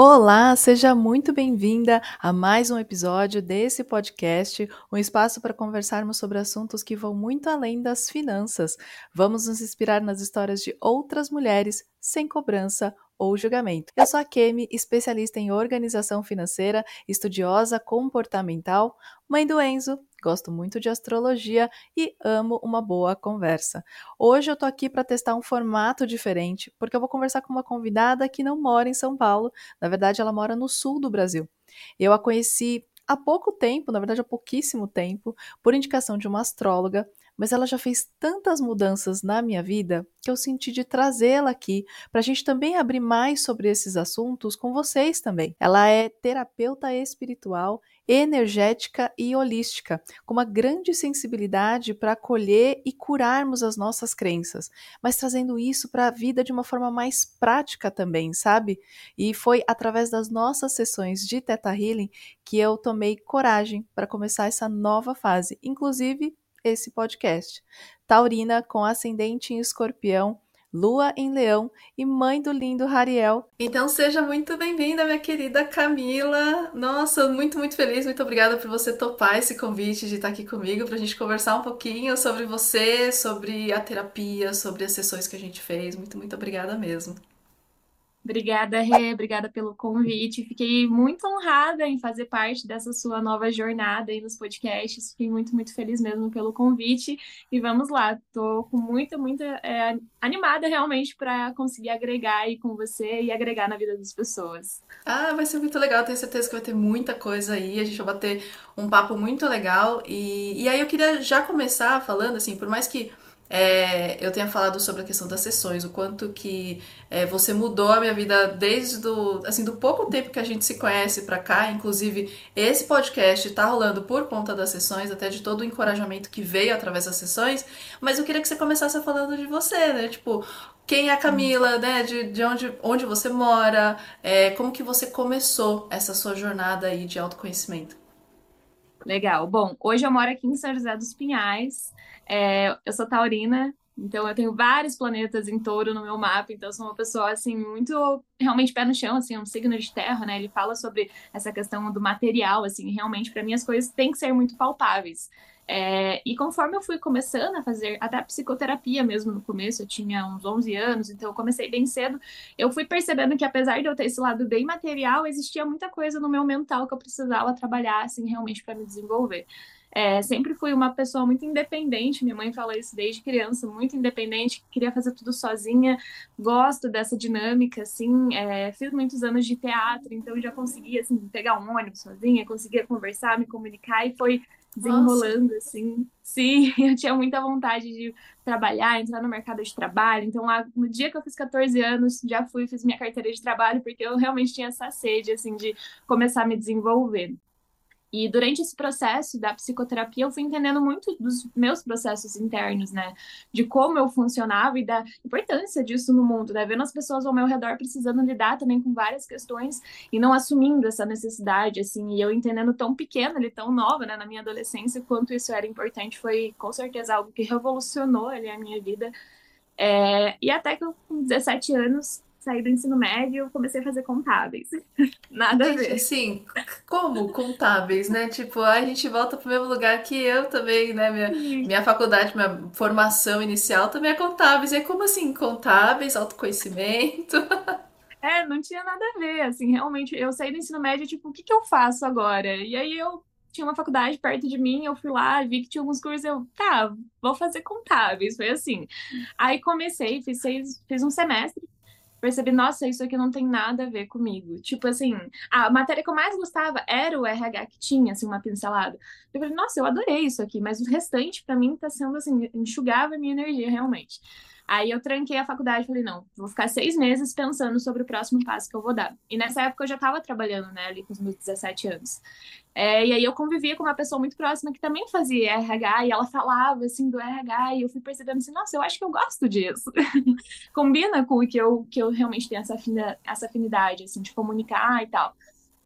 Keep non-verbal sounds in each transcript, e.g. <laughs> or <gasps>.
Olá, seja muito bem-vinda a mais um episódio desse podcast, um espaço para conversarmos sobre assuntos que vão muito além das finanças. Vamos nos inspirar nas histórias de outras mulheres sem cobrança ou julgamento. Eu sou a Kemi, especialista em organização financeira, estudiosa comportamental, mãe do Enzo, gosto muito de astrologia e amo uma boa conversa. Hoje eu tô aqui para testar um formato diferente, porque eu vou conversar com uma convidada que não mora em São Paulo, na verdade ela mora no sul do Brasil. Eu a conheci há pouco tempo, na verdade há pouquíssimo tempo, por indicação de uma astróloga mas ela já fez tantas mudanças na minha vida que eu senti de trazê-la aqui para a gente também abrir mais sobre esses assuntos com vocês também. Ela é terapeuta espiritual, energética e holística, com uma grande sensibilidade para acolher e curarmos as nossas crenças, mas trazendo isso para a vida de uma forma mais prática também, sabe? E foi através das nossas sessões de Teta Healing que eu tomei coragem para começar essa nova fase, inclusive esse podcast. Taurina com ascendente em escorpião, lua em leão e mãe do lindo Rariel. Então seja muito bem-vinda, minha querida Camila. Nossa, muito, muito feliz, muito obrigada por você topar esse convite de estar aqui comigo para a gente conversar um pouquinho sobre você, sobre a terapia, sobre as sessões que a gente fez. Muito, muito obrigada mesmo. Obrigada, Rê, obrigada pelo convite. Fiquei muito honrada em fazer parte dessa sua nova jornada aí nos podcasts. Fiquei muito, muito feliz mesmo pelo convite. E vamos lá, estou com muita, muita é, animada realmente para conseguir agregar aí com você e agregar na vida das pessoas. Ah, vai ser muito legal, tenho certeza que vai ter muita coisa aí. A gente vai bater um papo muito legal. E, e aí eu queria já começar falando assim, por mais que é, eu tenha falado sobre a questão das sessões, o quanto que é, você mudou a minha vida desde do, assim, do pouco tempo que a gente se conhece para cá. Inclusive, esse podcast tá rolando por conta das sessões, até de todo o encorajamento que veio através das sessões. Mas eu queria que você começasse falando de você, né? Tipo, quem é a Camila, né? De, de onde, onde você mora, é, como que você começou essa sua jornada aí de autoconhecimento? Legal. Bom, hoje eu moro aqui em São José dos Pinhais. É, eu sou taurina, então eu tenho vários planetas em touro no meu mapa, então eu sou uma pessoa assim muito realmente pé no chão, assim, um signo de terra, né? Ele fala sobre essa questão do material, assim, realmente para mim as coisas têm que ser muito palpáveis. É, e conforme eu fui começando a fazer até psicoterapia mesmo no começo, eu tinha uns 11 anos, então eu comecei bem cedo, eu fui percebendo que apesar de eu ter esse lado bem material, existia muita coisa no meu mental que eu precisava trabalhar, assim, realmente para me desenvolver. É, sempre fui uma pessoa muito independente, minha mãe fala isso desde criança, muito independente, queria fazer tudo sozinha, gosto dessa dinâmica, assim, é, fiz muitos anos de teatro, então já conseguia, assim, pegar um ônibus sozinha, conseguia conversar, me comunicar, e foi desenrolando, Nossa. assim. Sim, <laughs> eu tinha muita vontade de trabalhar, entrar no mercado de trabalho, então lá, no dia que eu fiz 14 anos, já fui, fiz minha carteira de trabalho, porque eu realmente tinha essa sede, assim, de começar a me desenvolver. E durante esse processo da psicoterapia, eu fui entendendo muito dos meus processos internos, né? De como eu funcionava e da importância disso no mundo, né? Vendo as pessoas ao meu redor precisando lidar também com várias questões e não assumindo essa necessidade, assim. E eu entendendo tão pequena, ele tão nova, né? Na minha adolescência, quanto isso era importante, foi com certeza algo que revolucionou ali a minha vida. É... E até que eu, com 17 anos, saí do ensino médio, comecei a fazer contábeis. <laughs> Nada a ver. Sim, como contábeis, né? Tipo, a gente volta para o mesmo lugar que eu também, né? Minha, minha faculdade, minha formação inicial também é contábeis. E é como assim, contábeis, autoconhecimento? <laughs> É, não tinha nada a ver, assim, realmente, eu saí do ensino médio, tipo, o que que eu faço agora? E aí eu tinha uma faculdade perto de mim, eu fui lá, vi que tinha alguns cursos, eu, tá, vou fazer contábeis, foi assim. Aí comecei, fiz, seis, fiz um semestre, percebi, nossa, isso aqui não tem nada a ver comigo. Tipo assim, a matéria que eu mais gostava era o RH que tinha, assim, uma pincelada. Eu falei, nossa, eu adorei isso aqui, mas o restante, para mim, tá sendo assim, enxugava a minha energia, realmente. Aí eu tranquei a faculdade e falei, não, vou ficar seis meses pensando sobre o próximo passo que eu vou dar. E nessa época eu já estava trabalhando, né, ali com os meus 17 anos. É, e aí eu convivia com uma pessoa muito próxima que também fazia RH, e ela falava, assim, do RH, e eu fui percebendo assim, nossa, eu acho que eu gosto disso. <laughs> Combina com o que eu, que eu realmente tenho essa, afinidade, essa afinidade, assim, de comunicar e tal.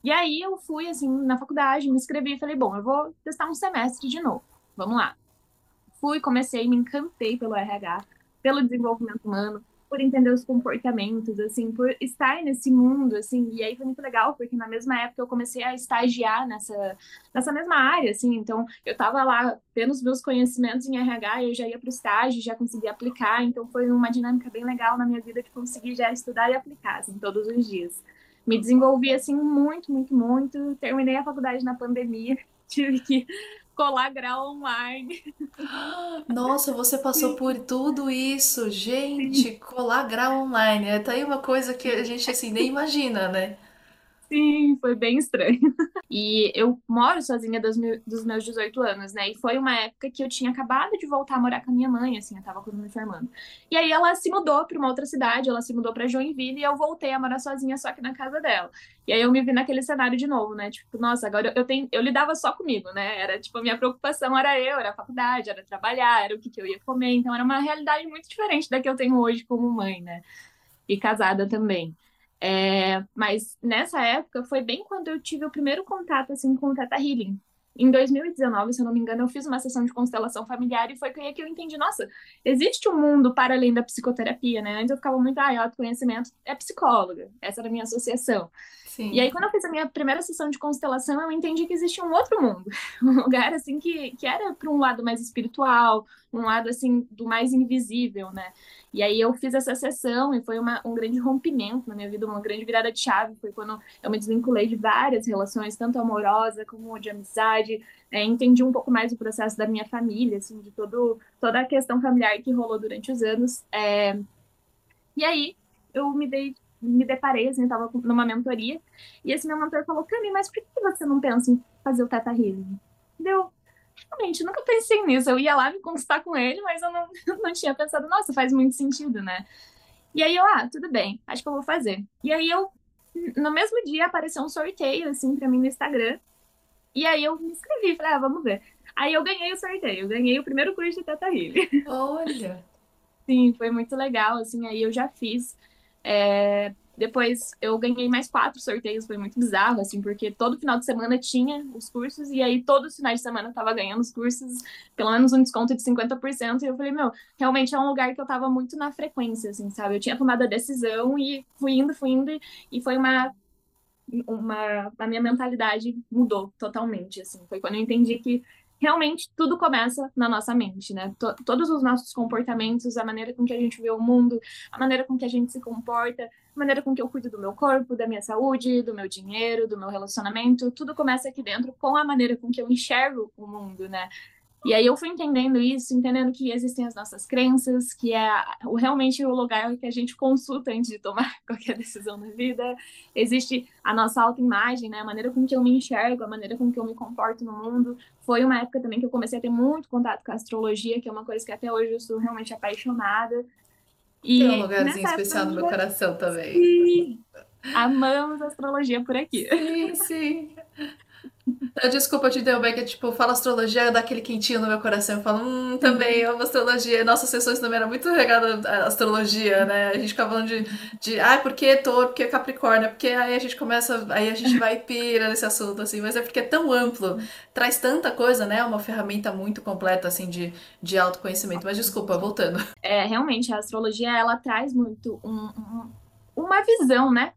E aí eu fui, assim, na faculdade, me inscrevi e falei, bom, eu vou testar um semestre de novo. Vamos lá. Fui, comecei, me encantei pelo RH pelo desenvolvimento humano, por entender os comportamentos, assim, por estar nesse mundo, assim, e aí foi muito legal, porque na mesma época eu comecei a estagiar nessa, nessa mesma área, assim, então eu estava lá tendo os meus conhecimentos em RH, eu já ia para o estágio, já conseguia aplicar, então foi uma dinâmica bem legal na minha vida de conseguir já estudar e aplicar, assim, todos os dias. Me desenvolvi, assim, muito, muito, muito, terminei a faculdade na pandemia, <laughs> tive que colar grau online. <gasps> Nossa, você passou por tudo isso, gente, colar grau online. É tá aí uma coisa que a gente assim nem imagina, né? Sim, foi bem estranho. <laughs> E eu moro sozinha dos, meus 18 anos, né? E foi uma época que eu tinha acabado de voltar a morar com a minha mãe, assim, eu tava me formando. E aí ela se mudou para uma outra cidade, ela se mudou para Joinville e eu voltei a morar sozinha só que na casa dela. E aí eu me vi naquele cenário de novo, né? Tipo, nossa, agora eu tenho, eu lidava só comigo, né? Era tipo, a minha preocupação era eu, era a faculdade, era trabalhar, era o que, que eu ia comer, então era uma realidade muito diferente da que eu tenho hoje como mãe, né? E casada também. É, mas nessa época foi bem quando eu tive o primeiro contato assim com o Teta Healing. Em 2019, se eu não me engano, eu fiz uma sessão de constelação familiar e foi aí que eu entendi, nossa, existe um mundo para além da psicoterapia, né? Antes eu ficava muito, ah, autoconhecimento é psicóloga. Essa era a minha associação. Sim. E aí, quando eu fiz a minha primeira sessão de constelação, eu entendi que existia um outro mundo. <laughs> Um lugar, assim, que, que era para um lado mais espiritual, um lado, assim, do mais invisível, né? E aí eu fiz essa sessão e foi uma, um grande rompimento na minha vida, uma grande virada de chave. Foi quando eu me desvinculei de várias relações, tanto amorosa como de amizade. É, entendi um pouco mais o processo da minha família, assim, de todo, toda a questão familiar que rolou durante os anos. É... E aí eu me dei me deparei, assim, estava numa mentoria, e esse meu mentor falou, Cami, mas por que você não pensa em fazer o Teta Healing? Deu, realmente, nunca pensei nisso. Eu ia lá me consultar com ele, mas eu não, <laughs> não tinha pensado, nossa, faz muito sentido, né? E aí eu, ah, tudo bem, acho que eu vou fazer. E aí eu, no mesmo dia, apareceu um sorteio, assim, pra mim no Instagram. E aí eu me inscrevi, falei, ah, vamos ver. Aí eu ganhei o sorteio, eu ganhei o primeiro curso de Teta Healing. Olha! <laughs> Sim, foi muito legal, assim, aí eu já fiz. É, depois eu ganhei mais quatro sorteios, foi muito bizarro, assim, porque todo final de semana tinha os cursos, e aí todos os finais de semana eu tava ganhando os cursos, pelo menos um desconto de 50%, e eu falei, meu, realmente é um lugar que eu tava muito na frequência, assim, sabe? Eu tinha tomado a decisão e fui indo, fui indo, e foi uma. Uma, a minha mentalidade mudou totalmente, assim. Foi quando eu entendi que realmente tudo começa na nossa mente, né? T todos os nossos comportamentos, a maneira com que a gente vê o mundo, a maneira com que a gente se comporta, a maneira com que eu cuido do meu corpo, da minha saúde, do meu dinheiro, do meu relacionamento, tudo começa aqui dentro com a maneira com que eu enxergo o mundo, né? E aí eu fui entendendo isso, entendendo que existem as nossas crenças, que é realmente o lugar que a gente consulta antes de tomar <laughs> qualquer decisão na vida. Existe a nossa autoimagem, né? A maneira com que eu me enxergo, a maneira com que eu me comporto no mundo. Foi uma época também que eu comecei a ter muito contato com a astrologia, que é uma coisa que até hoje eu sou realmente apaixonada. E Tem um lugarzinho especial no meu coração também. Sim. Amamos astrologia por aqui. Sim, sim. <laughs> Desculpa te interromper, que tipo, fala astrologia, dá aquele quentinho no meu coração. Eu falo, hum, também amo astrologia. Nossas sessões também eram muito regadas a astrologia, né? A gente ficava falando de, de ah, por que touro, por que capricórnio? Porque aí a gente começa, aí a gente vai pira nesse assunto, assim. Mas é porque é tão amplo, traz tanta coisa, né? É uma ferramenta muito completa, assim, de, de autoconhecimento. Mas desculpa, voltando. É, realmente, a astrologia, ela traz muito um, um uma visão, né?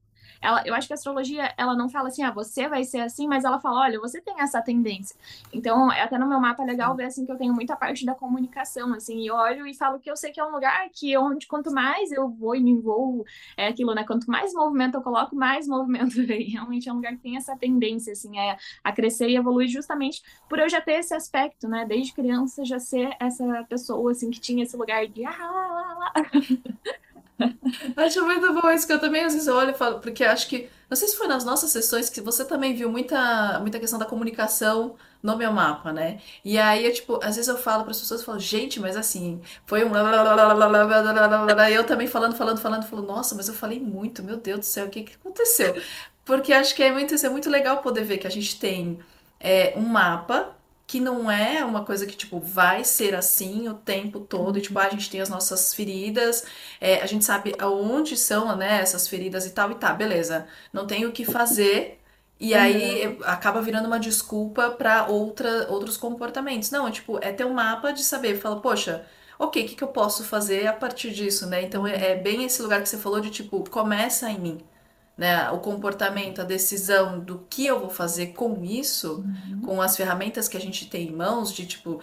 Ela, eu acho que a astrologia, ela não fala assim, ah, você vai ser assim, mas ela fala, olha, você tem essa tendência. Então, é até no meu mapa é legal ver, assim, que eu tenho muita parte da comunicação, assim, e olho e falo que eu sei que é um lugar que onde quanto mais eu vou e me envolvo, é aquilo, né, quanto mais movimento eu coloco, mais movimento <laughs> vem. Realmente é um lugar que tem essa tendência, assim, é, a crescer e evoluir justamente por eu já ter esse aspecto, né, desde criança já ser essa pessoa, assim, que tinha esse lugar de ah, lá, lá. <laughs> <laughs> Acho muito bom isso que eu também às vezes olho e falo, porque acho que, não sei se foi nas nossas sessões que você também viu muita, muita questão da comunicação no meu mapa, né? E aí, eu, tipo, às vezes eu falo para as pessoas, eu falo, gente, mas assim, foi um <laughs> e eu também falando, falando, falando, falo, nossa, mas eu falei muito, meu Deus do céu, o que que aconteceu? Porque acho que é muito, é muito legal poder ver que a gente tem é, um mapa que não é uma coisa que, tipo, vai ser assim o tempo todo. E, tipo, a gente tem as nossas feridas, é, a gente sabe aonde são, né, essas feridas e tal, e tá, beleza. Não tem o que fazer. E aí uhum. acaba virando uma desculpa para outros comportamentos. Não, é, tipo, é ter um mapa de saber, fala, poxa, ok, o que, que eu posso fazer a partir disso, né? Então é, é bem esse lugar que você falou de tipo, começa em mim né, o comportamento, a decisão do que eu vou fazer com isso, uhum. com as ferramentas que a gente tem em mãos, de tipo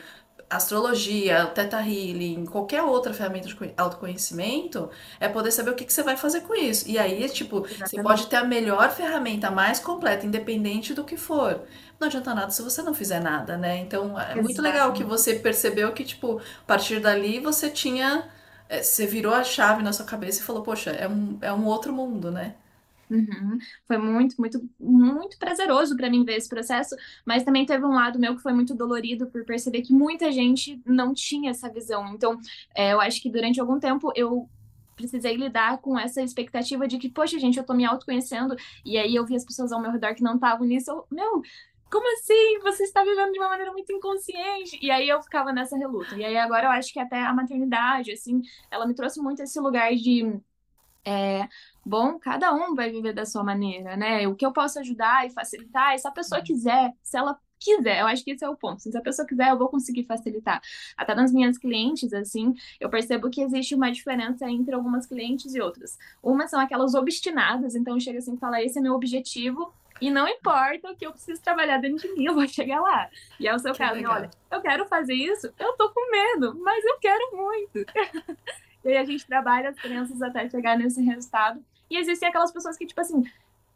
astrologia, teta healing, qualquer outra ferramenta de autoconhecimento, é poder saber o que, que você vai fazer com isso. E aí, tipo, Exatamente. você pode ter a melhor ferramenta, a mais completa, independente do que for. Não adianta nada se você não fizer nada, né? Então, é Exatamente. muito legal que você percebeu que, tipo, a partir dali você tinha. É, você virou a chave na sua cabeça e falou, poxa, é um, é um outro mundo, né? Uhum. Foi muito, muito, muito prazeroso para mim ver esse processo, mas também teve um lado meu que foi muito dolorido por perceber que muita gente não tinha essa visão. Então, é, eu acho que durante algum tempo eu precisei lidar com essa expectativa de que, poxa, gente, eu tô me autoconhecendo, e aí eu vi as pessoas ao meu redor que não estavam nisso, eu, meu, como assim? Você está vivendo de uma maneira muito inconsciente. E aí eu ficava nessa reluta. E aí agora eu acho que até a maternidade, assim, ela me trouxe muito esse lugar de. É, bom, cada um vai viver da sua maneira, né? O que eu posso ajudar e facilitar, se a pessoa uhum. quiser, se ela quiser, eu acho que esse é o ponto. Se a pessoa quiser, eu vou conseguir facilitar. Até nas minhas clientes, assim, eu percebo que existe uma diferença entre algumas clientes e outras. Umas são aquelas obstinadas, então chega assim e fala: esse é meu objetivo, e não importa o que eu preciso trabalhar dentro de mim, eu vou chegar lá. E é o seu que caso, legal. olha, eu quero fazer isso, eu tô com medo, mas eu quero muito. <laughs> e aí a gente trabalha as crianças até chegar nesse resultado. E existem aquelas pessoas que, tipo assim,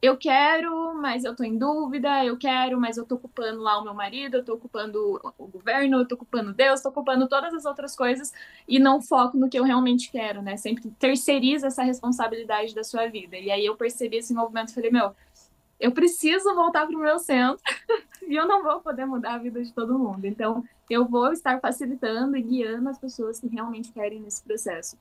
eu quero, mas eu tô em dúvida, eu quero, mas eu tô ocupando lá o meu marido, eu tô ocupando o governo, eu tô ocupando Deus, tô ocupando todas as outras coisas e não foco no que eu realmente quero, né? Sempre terceiriza essa responsabilidade da sua vida. E aí eu percebi esse movimento e falei, meu, eu preciso voltar pro meu centro <laughs> e eu não vou poder mudar a vida de todo mundo. Então, eu vou estar facilitando e guiando as pessoas que realmente querem nesse processo.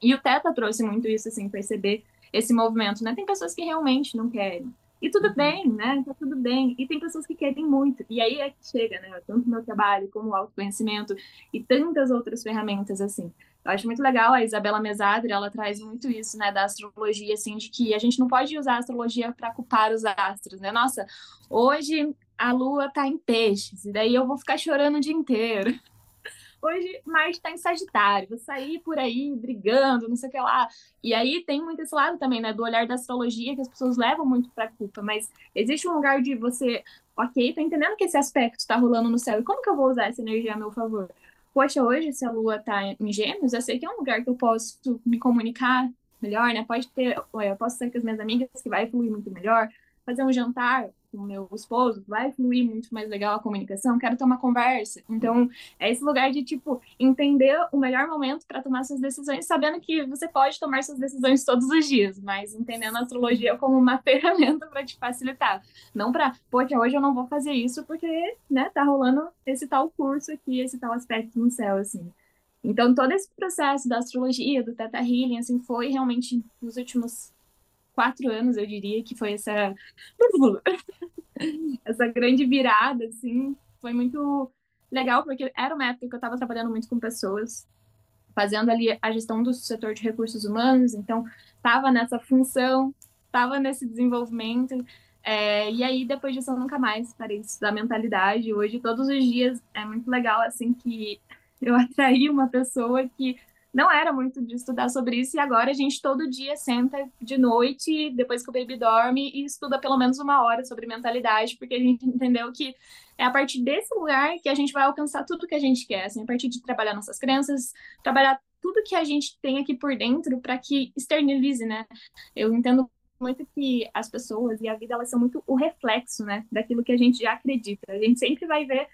E o Teta trouxe muito isso, assim, perceber esse movimento, né? Tem pessoas que realmente não querem. E tudo uhum. bem, né? Tá tudo bem. E tem pessoas que querem muito. E aí é que chega, né? Tanto meu trabalho como o autoconhecimento e tantas outras ferramentas assim. Eu acho muito legal a Isabela Mesadri, ela traz muito isso, né, da astrologia, assim, de que a gente não pode usar a astrologia para culpar os astros, né? Nossa, hoje a lua tá em peixes, e daí eu vou ficar chorando o dia inteiro. <laughs> Hoje Marte está em Sagitário, vou sair por aí brigando, não sei o que lá. E aí tem muito esse lado também, né, do olhar da astrologia que as pessoas levam muito para culpa, mas existe um lugar de você, ok, tô entendendo que esse aspecto está rolando no céu, e como que eu vou usar essa energia a meu favor? Poxa, hoje se a lua está em Gêmeos, eu sei que é um lugar que eu posso me comunicar melhor, né? Pode ter, eu posso ser com as minhas amigas que vai fluir muito melhor, fazer um jantar com o meu esposo, vai fluir muito mais legal a comunicação, quero ter uma conversa. Então, é esse lugar de, tipo, entender o melhor momento para tomar suas decisões, sabendo que você pode tomar suas decisões todos os dias, mas entendendo a astrologia como uma <laughs> ferramenta para te facilitar. Não para, poxa, hoje eu não vou fazer isso porque, né, tá rolando esse tal curso aqui, esse tal aspecto no céu, assim. Então, todo esse processo da astrologia, do Teta Healing, assim, foi realmente nos últimos quatro anos, eu diria, que foi essa <laughs> essa grande virada, assim, foi muito legal, porque era uma época que eu estava trabalhando muito com pessoas, fazendo ali a gestão do setor de recursos humanos, então estava nessa função, estava nesse desenvolvimento, é, e aí depois disso eu nunca mais parei de estudar mentalidade, hoje todos os dias é muito legal, assim, que eu <laughs> atraí uma pessoa que não era muito de estudar sobre isso, e agora a gente todo dia senta de noite, depois que o baby dorme, e estuda pelo menos uma hora sobre mentalidade, porque a gente entendeu que é a partir desse lugar que a gente vai alcançar tudo que a gente quer, assim, a partir de trabalhar nossas crenças, trabalhar tudo que a gente tem aqui por dentro para que externalize, né? Eu entendo muito que as pessoas e a vida elas são muito o reflexo, né, daquilo que a gente já acredita. A gente sempre vai ver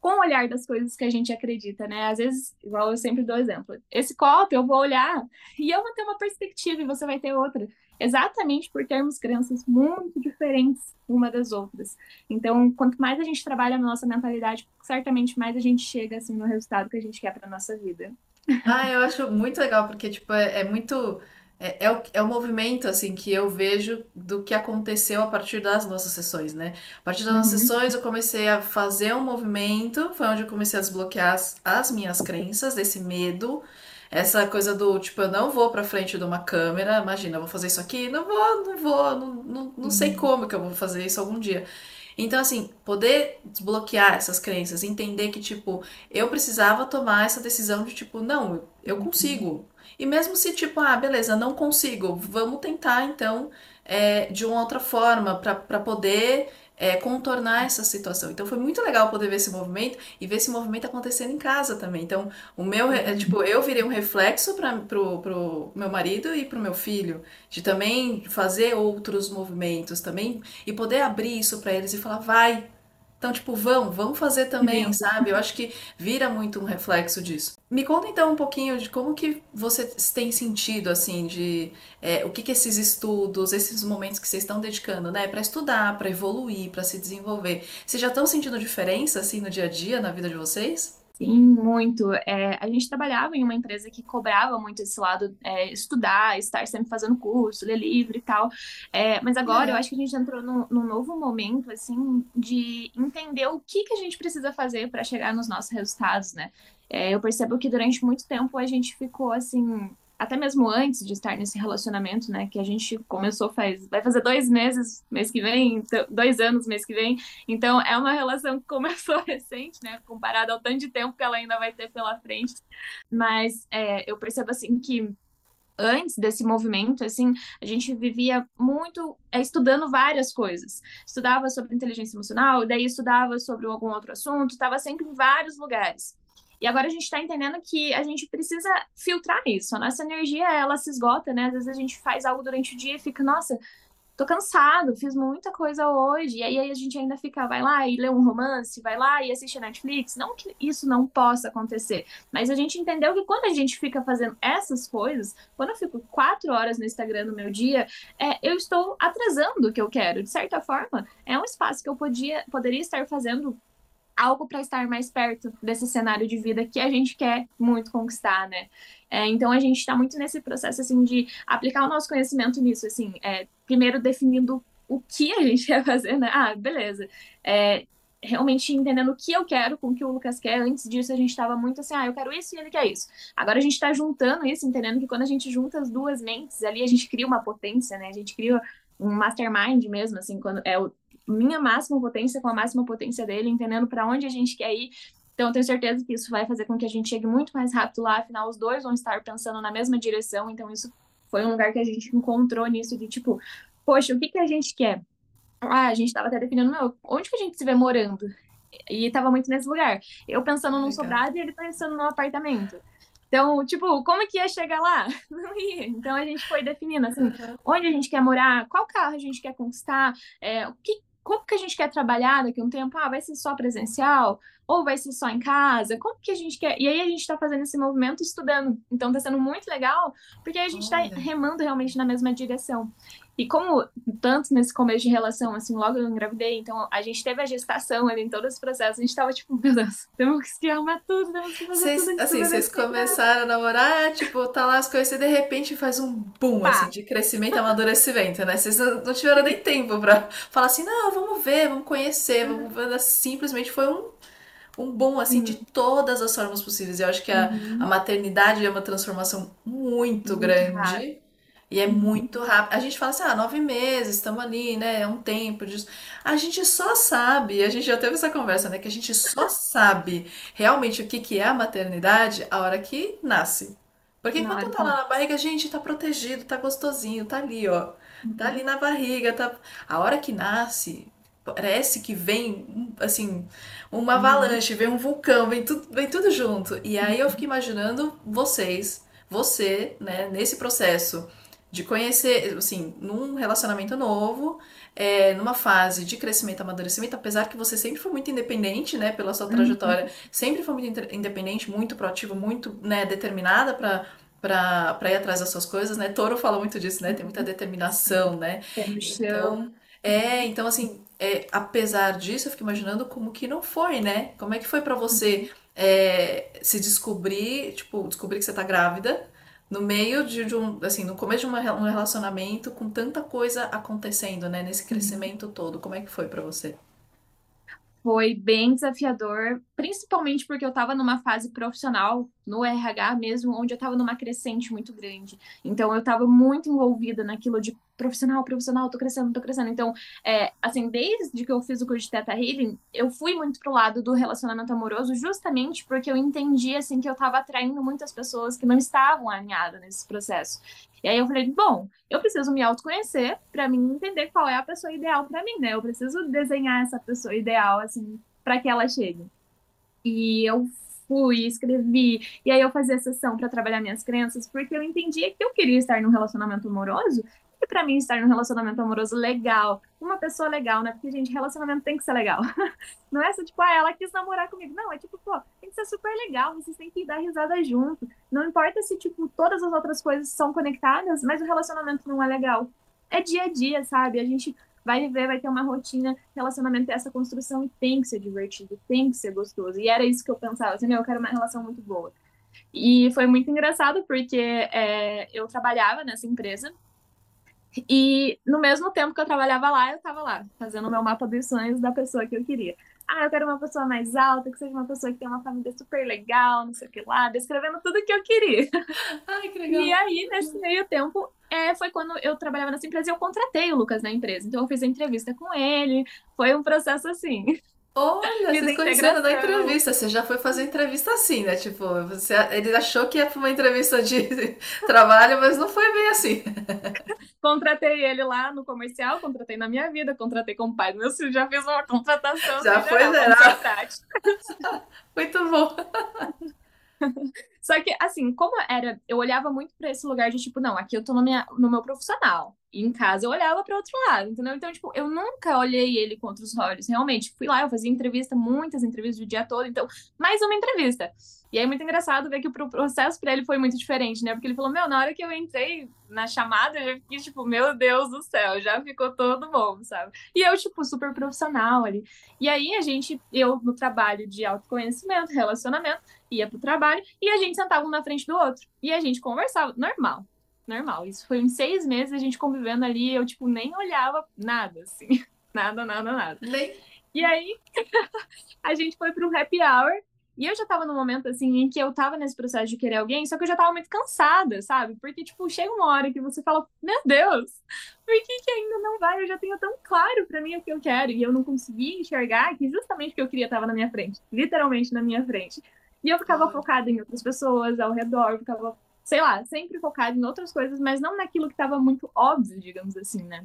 com o olhar das coisas que a gente acredita, né? Às vezes, igual eu sempre dou exemplo, esse copo eu vou olhar e eu vou ter uma perspectiva e você vai ter outra, exatamente por termos crenças muito diferentes uma das outras. Então, quanto mais a gente trabalha na nossa mentalidade, certamente mais a gente chega assim no resultado que a gente quer para nossa vida. Ah, eu acho muito legal porque tipo é, é muito é, é, o, é o movimento assim que eu vejo do que aconteceu a partir das nossas sessões, né? A partir das nossas uhum. sessões eu comecei a fazer um movimento, foi onde eu comecei a desbloquear as, as minhas crenças, desse medo, essa coisa do tipo, eu não vou pra frente de uma câmera, imagina, eu vou fazer isso aqui, não vou, não vou, não, não, não sei uhum. como que eu vou fazer isso algum dia. Então, assim, poder desbloquear essas crenças, entender que, tipo, eu precisava tomar essa decisão de, tipo, não, eu consigo. E mesmo se, tipo, ah, beleza, não consigo, vamos tentar, então, é, de uma outra forma, para poder é, contornar essa situação. Então foi muito legal poder ver esse movimento e ver esse movimento acontecendo em casa também. Então, o meu, é, tipo, eu virei um reflexo para pro, pro meu marido e pro meu filho, de também fazer outros movimentos também e poder abrir isso para eles e falar, vai, então, tipo, vão, vão fazer também, sabe? Eu acho que vira muito um reflexo disso. Me conta então um pouquinho de como que você tem sentido, assim, de é, o que que esses estudos, esses momentos que vocês estão dedicando, né, para estudar, para evoluir, para se desenvolver. Vocês já estão sentindo diferença, assim, no dia a dia, na vida de vocês? Sim, muito. É, a gente trabalhava em uma empresa que cobrava muito esse lado, é, estudar, estar sempre fazendo curso, ler livro e tal. É, mas agora eu acho que a gente entrou num, num, novo momento, assim, de entender o que, que a gente precisa fazer para chegar nos nossos resultados, né? É, eu percebo que durante muito tempo a gente ficou, assim, até mesmo antes de estar nesse relacionamento, né, que a gente começou faz, vai fazer dois meses mês que vem, então, dois anos mês que vem, então é uma relação que começou <laughs> recente, né, comparado ao tanto de tempo que ela ainda vai ter pela frente, mas é, eu percebo assim que antes desse movimento, assim, a gente vivia muito é, estudando várias coisas. Estudava sobre inteligência emocional, daí estudava sobre algum outro assunto, estava sempre em vários lugares. E agora a gente está entendendo que a gente precisa filtrar isso. A nossa energia, ela se esgota, né? Às vezes a gente faz algo durante o dia e fica, nossa, tô cansado, fiz muita coisa hoje. E aí a gente ainda fica, vai lá e lê um romance, vai lá e assiste Netflix. Não que isso não possa acontecer, mas a gente entendeu que quando a gente fica fazendo essas coisas, quando eu fico quatro horas no Instagram no meu dia, é, eu estou atrasando o que eu quero. De certa forma, é um espaço que eu podia, poderia estar fazendo algo para estar mais perto desse cenário de vida que a gente quer muito conquistar, né? É, então a gente está muito nesse processo assim de aplicar o nosso conhecimento nisso, assim, é, primeiro definindo o que a gente <laughs> quer fazer, né? Ah, beleza. É, realmente entendendo o que eu quero com o que o Lucas quer. Antes disso, a gente estava muito assim, ah, eu quero isso e ele quer isso. Agora a gente está juntando isso, entendendo que quando a gente junta as duas mentes ali, a gente cria uma potência, né? A gente cria um mastermind mesmo, assim, quando é o minha máxima potência com a máxima potência dele, entendendo para onde a gente quer ir. Então, eu tenho certeza que isso vai fazer com que a gente chegue muito mais rápido lá, afinal, os dois vão estar pensando na mesma direção. Então, isso foi um lugar que a gente encontrou nisso de tipo, poxa, o que, que a gente quer? Ah, a gente estava até definindo, meu, onde que a gente se vê morando? E estava muito nesse lugar. Eu pensando num Legal. sobrado e ele pensando num apartamento. Então, tipo, como que ia chegar lá? <laughs> Não ia. Então a gente foi definindo assim, uhum. onde a gente quer morar, qual carro a gente quer conquistar, é, o que, como que a gente quer trabalhar daqui a um tempo? Ah, vai ser só presencial? Ou vai ser só em casa? Como que a gente quer? E aí a gente está fazendo esse movimento estudando. Então está sendo muito legal, porque a gente está remando realmente na mesma direção. E como tanto nesse começo de relação, assim, logo eu engravidei, então a gente teve a gestação ali em todo esse processo, a gente tava tipo, meu Deus, temos que arrumar tudo, temos que fazer cês, tudo. Assim, vocês começaram a namorar, tipo, tá lá as coisas e de repente faz um boom, Pá. assim, de crescimento e amadurecimento, né? Vocês não tiveram nem tempo pra falar assim, não, vamos ver, vamos conhecer, vamos ver, simplesmente foi um um bom assim uhum. de todas as formas possíveis. Eu acho que a, uhum. a maternidade é uma transformação muito, muito grande. E é muito rápido. A gente fala assim, ah, nove meses, estamos ali, né? É um tempo disso. A gente só sabe, a gente já teve essa conversa, né? Que a gente só <laughs> sabe realmente o que, que é a maternidade a hora que nasce. Porque enquanto tá lá na barriga, a gente tá protegido, tá gostosinho, tá ali, ó. Tá ali na barriga, tá. A hora que nasce, parece que vem, assim, uma uhum. avalanche, vem um vulcão, vem tudo, vem tudo junto. E aí eu fico imaginando vocês, você, né, nesse processo de conhecer, assim, num relacionamento novo, é, numa fase de crescimento, amadurecimento, apesar que você sempre foi muito independente, né, pela sua trajetória, uhum. sempre foi muito independente, muito proativo, muito, né, determinada para para ir atrás das suas coisas, né? Toro fala muito disso, né? Tem muita determinação, né? Então, é, então assim, é, apesar disso, eu fico imaginando como que não foi, né? Como é que foi para você é, se descobrir, tipo, descobrir que você tá grávida, no meio de, de, um, assim, no começo de uma, um relacionamento com tanta coisa acontecendo, né, nesse uhum. crescimento todo, como é que foi para você? Foi bem desafiador, principalmente porque eu estava numa fase profissional no RH mesmo, onde eu estava numa crescente muito grande. Então, eu estava muito envolvida naquilo de profissional, profissional, tô crescendo, tô crescendo. Então, é, assim, desde que eu fiz o curso de Teta Healing, eu fui muito pro lado do relacionamento amoroso, justamente porque eu entendi, assim, que eu estava atraindo muitas pessoas que não estavam alinhadas nesse processo. E aí eu falei, bom, eu preciso me autoconhecer para mim entender qual é a pessoa ideal para mim, né? Eu preciso desenhar essa pessoa ideal, assim, para que ela chegue. E eu fui, escrevi, e aí eu fazia sessão para trabalhar minhas crenças, porque eu entendia que eu queria estar num relacionamento amoroso, e para mim estar num relacionamento amoroso legal, uma pessoa legal, né? Porque, gente, relacionamento tem que ser legal. <laughs> Não é só tipo, ah, ela quis namorar comigo. Não, é tipo, pô, tem que ser super legal, vocês têm que dar risada junto. Não importa se, tipo, todas as outras coisas são conectadas, mas o relacionamento não é legal. É dia a dia, sabe? A gente vai viver, vai ter uma rotina, relacionamento é essa construção e tem que ser divertido, tem que ser gostoso. E era isso que eu pensava, assim, eu quero uma relação muito boa. E foi muito engraçado porque é, eu trabalhava nessa empresa e no mesmo tempo que eu trabalhava lá, eu estava lá, fazendo o meu mapa dos sonhos da pessoa que eu queria. Ah, eu quero uma pessoa mais alta, que seja uma pessoa que tenha uma família super legal, não sei o que lá, descrevendo tudo que eu queria. <laughs> Ai, que legal. E aí, nesse meio tempo, é, foi quando eu trabalhava nessa empresa e eu contratei o Lucas na empresa. Então, eu fiz a entrevista com ele. Foi um processo assim. <laughs> Olha, vocês conheceram na entrevista. Você já foi fazer entrevista assim, né? Tipo, você, ele achou que ia para uma entrevista de <laughs> trabalho, mas não foi bem assim. <laughs> Contratei ele lá no comercial, contratei na minha vida, contratei com o pai do meu filho, já fiz uma contratação. Já foi geral. <laughs> Muito bom. Só que, assim, como era, eu olhava muito para esse lugar de tipo, não, aqui eu tô no, minha, no meu profissional. Em casa eu olhava para outro lado, entendeu? Então, tipo, eu nunca olhei ele com outros olhos. Realmente, fui lá, eu fazia entrevista, muitas entrevistas o dia todo, então, mais uma entrevista. E é muito engraçado ver que o processo para ele foi muito diferente, né? Porque ele falou: Meu, na hora que eu entrei na chamada, eu já fiquei tipo, Meu Deus do céu, já ficou todo bom, sabe? E eu, tipo, super profissional ali. E aí a gente, eu no trabalho de autoconhecimento, relacionamento, ia pro trabalho e a gente sentava um na frente do outro. E a gente conversava, normal, normal. Isso foi uns seis meses a gente convivendo ali, eu, tipo, nem olhava nada, assim. <laughs> Nada, nada, nada. Nem... E aí, <laughs> a gente foi para um happy hour e eu já tava no momento, assim, em que eu tava nesse processo de querer alguém, só que eu já tava muito cansada, sabe? Porque, tipo, chega uma hora que você fala, meu Deus, por que que ainda não vai? Eu já tenho tão claro para mim o que eu quero. E eu não conseguia enxergar que justamente o que eu queria tava na minha frente. Literalmente na minha frente. E eu ficava focada em outras pessoas ao redor, ficava, sei lá, sempre focada em outras coisas, mas não naquilo que tava muito óbvio, digamos assim, né?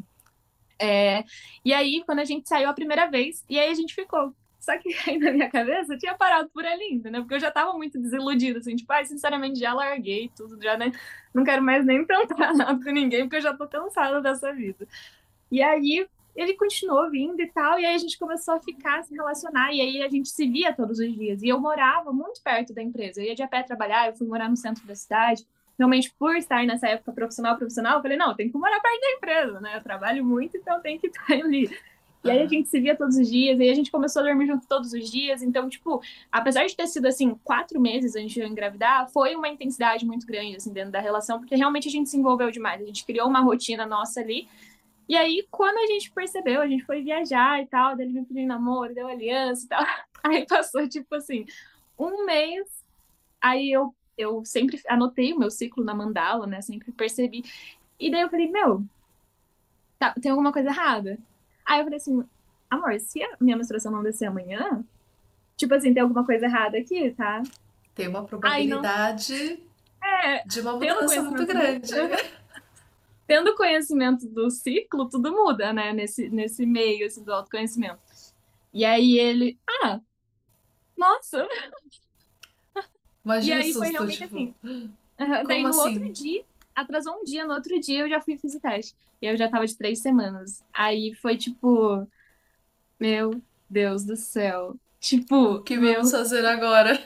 É, e aí, quando a gente saiu a primeira vez, e aí a gente ficou, só que <laughs> aí na minha cabeça tinha parado por ali, entendeu? Porque eu já tava muito desiludida, assim, tipo, ai, sinceramente, já larguei tudo, já né? não quero mais nem <laughs> tentar nada com ninguém, porque eu já tô cansada dessa vida. E aí ele continuou vindo e tal, e aí a gente começou a ficar, se relacionar, e aí a gente se via todos os dias. E eu morava muito perto da empresa, eu ia de a pé trabalhar, eu fui morar no centro da cidade. Realmente, por estar nessa época profissional, profissional, eu falei, não, tem que morar perto da empresa, né? Eu trabalho muito, então tem que <laughs> estar ali. E aí a gente se via todos os dias, e aí a gente começou a dormir junto todos os dias. Então, tipo, apesar de ter sido assim, quatro meses antes de eu engravidar, foi uma intensidade muito grande, assim, dentro da relação, porque realmente a gente se envolveu demais. A gente criou uma rotina nossa ali. E aí, quando a gente percebeu, a gente foi viajar e tal, dele me pediu namoro, deu aliança e tal. <laughs> Aí passou, tipo assim, um mês. Aí eu, eu sempre anotei o meu ciclo na mandala, né? Sempre percebi. E daí eu falei, meu, tá, tem alguma coisa errada. Aí eu falei assim, amor, se a minha menstruação não descer amanhã, tipo assim, tem alguma coisa errada aqui, tá? Tem uma probabilidade não... é, de uma mudança muito grande. <laughs> Tendo conhecimento do ciclo, tudo muda, né? Nesse, nesse meio assim, do autoconhecimento. E aí ele, ah, nossa! Imagina e aí susto, foi realmente tipo... assim. Daí no assim? outro dia, atrasou um dia, no outro dia eu já fui fazer teste. E eu já tava de três semanas. Aí foi tipo, meu Deus do céu. Tipo, o que meu... vamos fazer agora?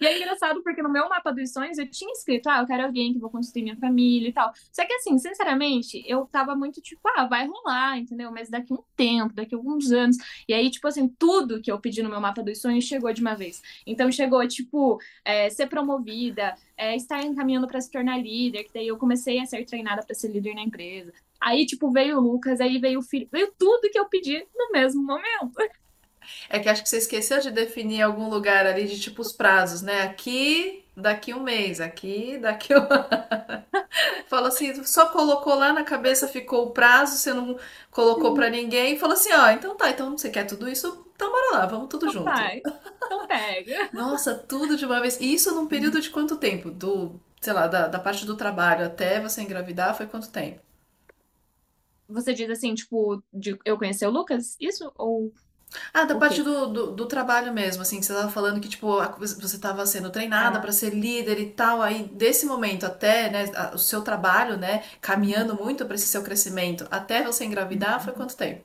E é engraçado porque no meu mapa dos sonhos eu tinha escrito, ah, eu quero alguém que vou construir minha família e tal. Só que assim, sinceramente, eu tava muito tipo, ah, vai rolar, entendeu? Mas daqui um tempo, daqui alguns anos. E aí, tipo assim, tudo que eu pedi no meu mapa dos sonhos chegou de uma vez. Então chegou, tipo, é, ser promovida, é, estar encaminhando para se tornar líder, que daí eu comecei a ser treinada para ser líder na empresa. Aí, tipo, veio o Lucas, aí veio o filho, veio tudo que eu pedi no mesmo momento. É que acho que você esqueceu de definir algum lugar ali de tipo os prazos, né? Aqui, daqui um mês, aqui, daqui um. <laughs> Falou assim, só colocou lá na cabeça, ficou o prazo, você não colocou pra ninguém, e falou assim: ó, então tá, então você quer tudo isso? Então bora lá, vamos tudo Então junto. vai. Então pega. <laughs> Nossa, tudo de uma vez. E isso num período de quanto tempo? Do, sei lá, da, da parte do trabalho até você engravidar foi quanto tempo? Você diz assim, tipo, de eu conhecer o Lucas? Isso? Ou Ah, da parte do, do, do trabalho mesmo, assim, que você tava falando que, tipo, você tava sendo treinada Ah, pra ser líder e tal, aí desse momento até, né, o seu trabalho, né, caminhando muito pra esse seu crescimento, até você engravidar, foi quanto tempo?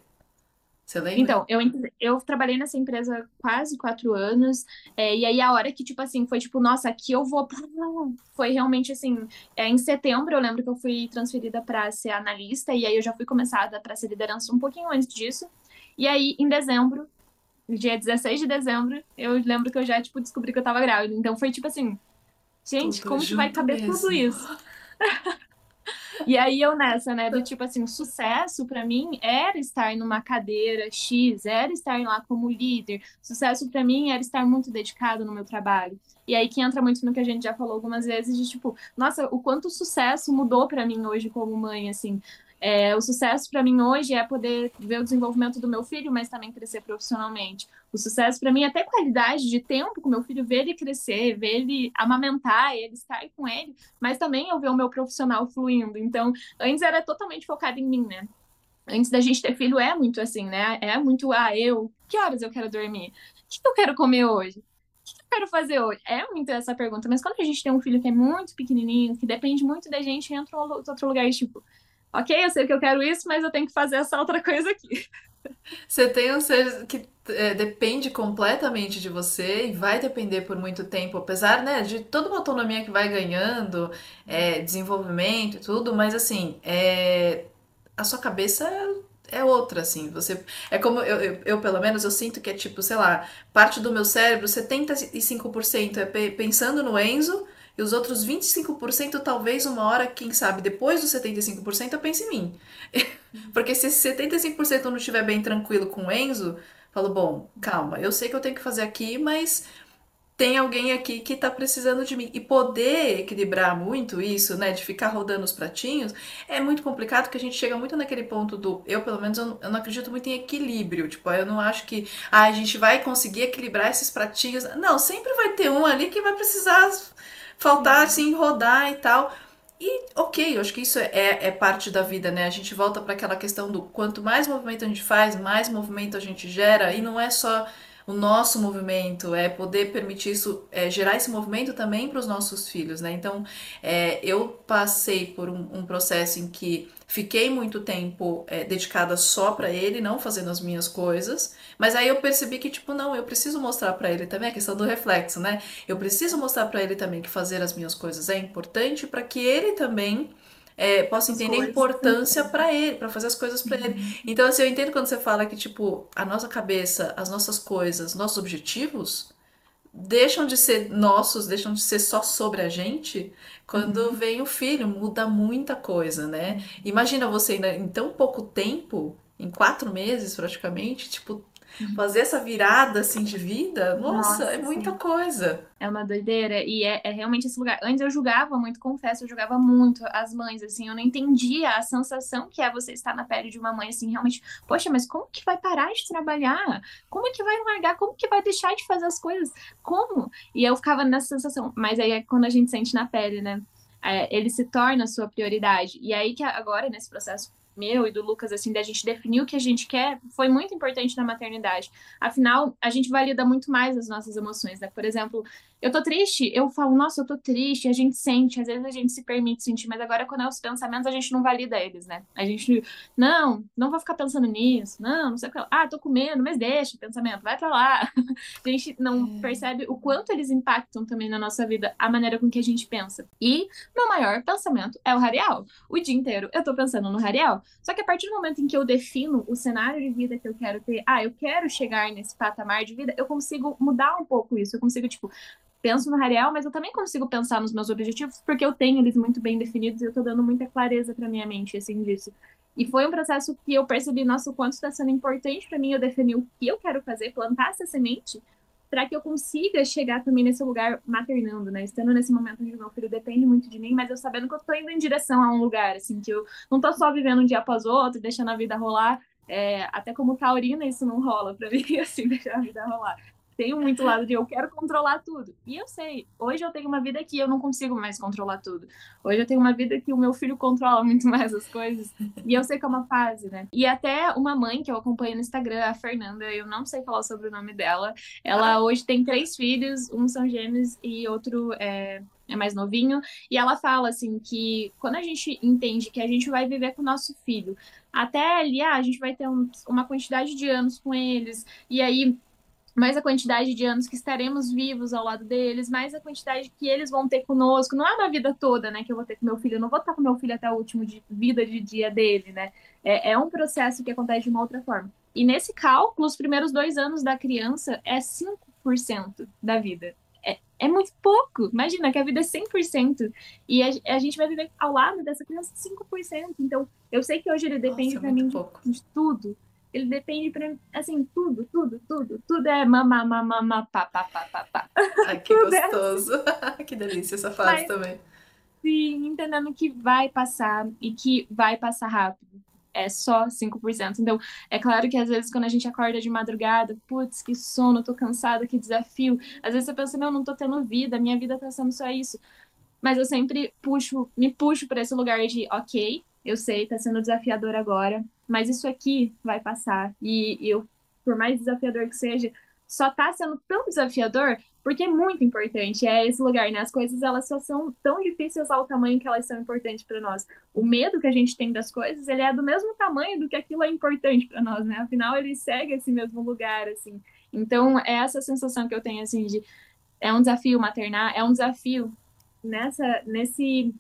Você lembra? Então, eu, eu trabalhei nessa empresa quase quatro anos, é, e aí a hora que, tipo assim, foi tipo, nossa, aqui eu vou. <laughs> Foi realmente assim, é, em setembro eu lembro que eu fui transferida para ser analista, e aí eu já fui começada para ser liderança um pouquinho antes disso. E aí, em dezembro, dia 16 de dezembro, eu lembro que eu já, tipo, descobri que eu tava grávida. Então foi tipo assim, gente, Tudo como que vai caber tudo mesmo. isso? <laughs> E aí eu nessa, né, do tipo assim, sucesso pra mim era estar numa cadeira X, era estar lá como líder. Sucesso pra mim era estar muito dedicado no meu trabalho. E aí que entra muito no que a gente já falou algumas vezes de tipo, nossa, o quanto o sucesso mudou pra mim hoje como mãe, assim. É, o sucesso para mim hoje é poder ver o desenvolvimento do meu filho, mas também crescer profissionalmente. O sucesso para mim é ter qualidade de tempo com meu filho, ver ele crescer, ver ele amamentar, ele estar com ele, mas também eu ver o meu profissional fluindo. Então, antes era totalmente focado em mim, né? Antes da gente ter filho é muito assim, né? É muito, ah, eu, que horas eu quero dormir? O que eu quero comer hoje? O que eu quero fazer hoje? É muito essa pergunta. Mas quando a gente tem um filho que é muito pequenininho, que depende muito da gente, entra outro lugar, tipo, ok, eu sei que eu quero isso, mas eu tenho que fazer essa outra coisa aqui. Você tem um ser que é, depende completamente de você e vai depender por muito tempo, apesar, né, de toda uma autonomia que vai ganhando, é, desenvolvimento e tudo, mas assim, é, a sua cabeça é outra, assim, você, é como, eu, eu, eu, pelo menos, eu sinto que é tipo, sei lá, parte do meu cérebro, 75% é pe- pensando no Enzo, e os outros 25% talvez uma hora, quem sabe, depois dos 75% eu pense em mim. <laughs> Porque se esse 75% não estiver bem tranquilo com o Enzo, falo, bom, calma, eu sei que eu tenho que fazer aqui, mas tem alguém aqui que tá precisando de mim. E poder equilibrar muito isso, né, de ficar rodando os pratinhos, é muito complicado, porque a gente chega muito naquele ponto do, eu pelo menos, eu não, eu não acredito muito em equilíbrio, tipo, eu não acho que ah, a gente vai conseguir equilibrar esses pratinhos. Não, sempre vai ter um ali que vai precisar faltar, assim, rodar e tal. E ok, eu acho que isso é, é parte da vida, né? A gente volta para aquela questão do quanto mais movimento a gente faz, mais movimento a gente gera, e não é só o nosso movimento, é poder permitir isso, é, gerar esse movimento também para os nossos filhos, né? Então, é, eu passei por um, um processo em que fiquei muito tempo é, dedicada só para ele, não fazendo as minhas coisas, mas aí eu percebi que, tipo, não, eu preciso mostrar para ele também a questão do reflexo, né? Eu preciso mostrar para ele também que fazer as minhas coisas é importante para que ele também é, possa entender a importância para ele, para fazer as coisas para ele. Então, assim, eu entendo quando você fala que, tipo, a nossa cabeça, as nossas coisas, nossos objetivos deixam de ser nossos, deixam de ser só sobre a gente quando Uhum. vem o filho, muda muita coisa, né? Imagina você ainda em tão pouco tempo, em quatro meses praticamente, tipo, fazer essa virada assim de vida, nossa, é Nossa, muita sim. coisa. É uma doideira e é, é realmente esse lugar. Antes eu julgava muito, confesso, eu julgava muito as mães, assim, eu não entendia a sensação que é você estar na pele de uma mãe, assim, realmente, poxa, mas como que vai parar de trabalhar? Como que vai largar? Como que vai deixar de fazer as coisas? Como? E eu ficava nessa sensação, mas aí é quando a gente sente na pele, né? É, ele se torna a sua prioridade. E aí que agora, nesse processo meu e do Lucas, assim, da gente definir o que a gente quer, foi muito importante na maternidade. Afinal, a gente valida muito mais as nossas emoções, né? Por exemplo, eu tô triste, eu falo, nossa, eu tô triste, a gente sente, às vezes a gente se permite sentir, mas agora quando é os pensamentos, a gente não valida eles, né? A gente, não, não vou ficar pensando nisso, não, não sei o que, ah, tô com medo, mas deixa o pensamento, vai pra lá. <laughs> A gente não percebe o quanto eles impactam também na nossa vida, a maneira com que a gente pensa. E meu maior pensamento é o radial. O dia inteiro eu tô pensando no radial. Só que a partir do momento em que eu defino o cenário de vida que eu quero ter, ah, eu quero chegar nesse patamar de vida, eu consigo mudar um pouco isso. Eu consigo, tipo, penso no real, mas eu também consigo pensar nos meus objetivos, porque eu tenho eles muito bem definidos e eu tô dando muita clareza pra minha mente, assim, disso. E foi um processo que eu percebi, nosso quanto está sendo importante para mim eu definir o que eu quero fazer, plantar essa semente, para que eu consiga chegar também nesse lugar maternando, né? Estando nesse momento onde meu filho depende muito de mim, mas eu sabendo que eu estou indo em direção a um lugar, assim, que eu não estou só vivendo um dia após outro, deixando a vida rolar. É, até como taurina, isso não rola para <laughs> mim, assim, deixar a vida rolar tenho muito lado de eu quero controlar tudo. E eu sei, hoje eu tenho uma vida que eu não consigo mais controlar tudo. Hoje eu tenho uma vida que o meu filho controla muito <laughs> mais as coisas. E eu sei que é uma fase, né? E até uma mãe que eu acompanho no Instagram, a Fernanda, eu não sei falar sobre o nome dela. Ela ah. hoje tem três filhos, um são gêmeos e outro é, é mais novinho, e ela fala assim que quando a gente entende que a gente vai viver com o nosso filho, até ali ah, a gente vai ter um, uma quantidade de anos com eles, e aí mais a quantidade de anos que estaremos vivos ao lado deles, mais a quantidade que eles vão ter conosco. Não é uma vida toda, né, que eu vou ter com meu filho. Eu não vou estar com meu filho até o último de vida de dia dele, né? É, é um processo que acontece de uma outra forma. E nesse cálculo, os primeiros dois anos da criança é 5% da vida. É, é muito pouco. Imagina que a vida é 100%. E a, a gente vai viver ao lado dessa criança 5%. Então, eu sei que hoje ele depende Nossa, é para mim de, de tudo ele depende para assim, tudo, tudo, tudo, tudo é mamá, mamá, mamá, pá, pá, pá, pá, pá. <laughs> Ai, que gostoso. É <laughs> que delícia essa fase Mas, também. Sim, entendendo que vai passar e que vai passar rápido. É só 5%. Então, é claro que às vezes quando a gente acorda de madrugada, putz, que sono, tô cansada, que desafio. Às vezes você pensa, não, não tô tendo vida, minha vida tá sendo só isso. Mas eu sempre puxo, me puxo para esse lugar de, ok, eu sei, tá sendo desafiador agora, mas isso aqui vai passar. E, eu, por mais desafiador que seja, só tá sendo tão desafiador porque é muito importante. É esse lugar, né? As coisas elas só são tão difíceis ao tamanho que elas são importantes para nós. O medo que a gente tem das coisas, ele é do mesmo tamanho do que aquilo é importante para nós, né? Afinal, ele segue esse mesmo lugar, assim. Então, é essa sensação que eu tenho, assim, de é um desafio maternar, é um desafio nessa nesse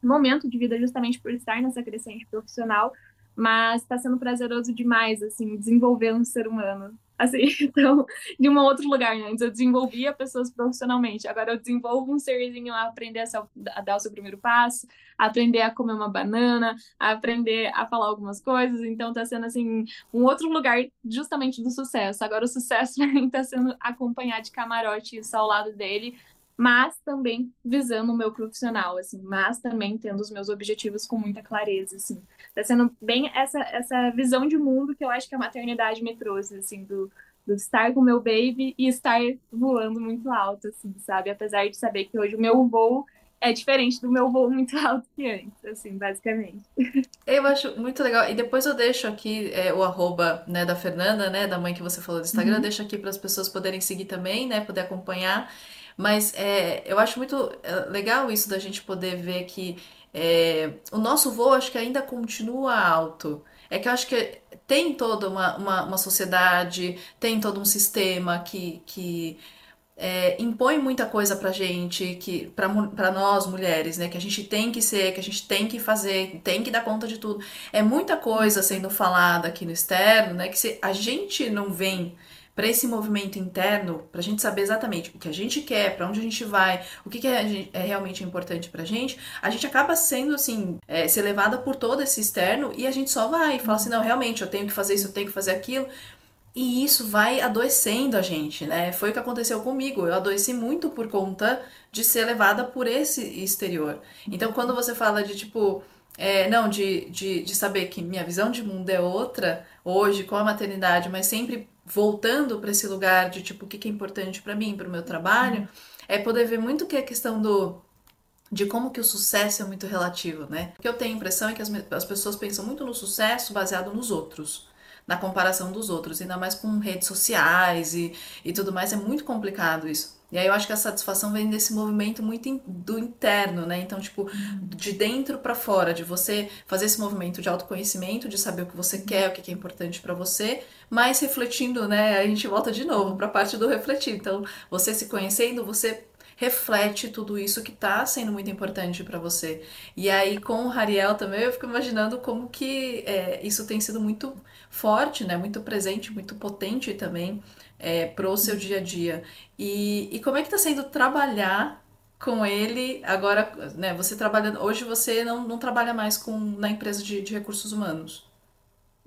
momento de vida justamente por estar nessa crescente profissional, mas está sendo prazeroso demais, assim, desenvolver um ser humano. Assim, <laughs> então, de um outro lugar, né? Antes eu desenvolvia pessoas profissionalmente, agora eu desenvolvo um serzinho a aprender a, a, dar o seu primeiro passo, a aprender a comer uma banana, a aprender a falar algumas coisas, então tá sendo, assim, um outro lugar justamente do sucesso. Agora o sucesso <laughs> para mim tá sendo acompanhar de camarote isso ao lado dele, mas também visando o meu profissional, assim, mas também tendo os meus objetivos com muita clareza, assim. Tá sendo bem essa, essa visão de mundo que eu acho que a maternidade me trouxe, assim, do, do estar com o meu baby e estar voando muito alto, assim, sabe? Apesar de saber que hoje o meu voo é diferente do meu voo muito <laughs> alto que antes, assim, basicamente. Eu acho muito legal. E depois eu deixo aqui é, o arroba né, da Fernanda, né, da mãe que você falou do Instagram, uhum. deixo aqui para as pessoas poderem seguir também, né, poder acompanhar. Mas é, eu acho muito é, legal isso da gente poder ver que é, o nosso voo acho que ainda continua alto. É que eu acho que tem toda uma, uma, uma sociedade, tem todo um sistema que, que é, impõe muita coisa pra gente, que pra, nós mulheres, né? Que a gente tem que ser, que a gente tem que fazer, tem que dar conta de tudo. É muita coisa sendo falada aqui no externo, né? Que se a gente não vem para esse movimento interno, para a gente saber exatamente o que a gente quer, para onde a gente vai, o que, que é, é, realmente importante para a gente, a gente acaba sendo assim, é, ser levada por todo esse externo e a gente só vai e fala assim: não, realmente eu tenho que fazer isso, eu tenho que fazer aquilo. E isso vai adoecendo a gente, né? Foi o que aconteceu comigo. Eu adoeci muito por conta de ser levada por esse exterior. Então, quando você fala de tipo, é, não, de, de, de saber que minha visão de mundo é outra hoje com a maternidade, mas sempre voltando para esse lugar de tipo o que, é importante para mim, para o meu trabalho, é poder ver muito que a questão do de como que o sucesso é muito relativo, né? O que eu tenho a impressão é que as, as pessoas pensam muito no sucesso baseado nos outros, na comparação dos outros, ainda mais com redes sociais e, e tudo mais, é muito complicado isso. E aí eu acho que a satisfação vem desse movimento muito in, do interno, né? Então, tipo, de dentro para fora, de você fazer esse movimento de autoconhecimento, de saber o que você quer, o que é importante para você, mas refletindo, né? A gente volta de novo para a parte do refletir. Então, você se conhecendo, você reflete tudo isso que está sendo muito importante para você. E aí com o Hariel também eu fico imaginando como que é, isso tem sido muito forte, né? Muito presente, muito potente também é, pro seu dia a dia. E, e como é que está sendo trabalhar com ele. Agora, né, você trabalhando. Hoje você não, não trabalha mais com, na empresa de, de recursos humanos.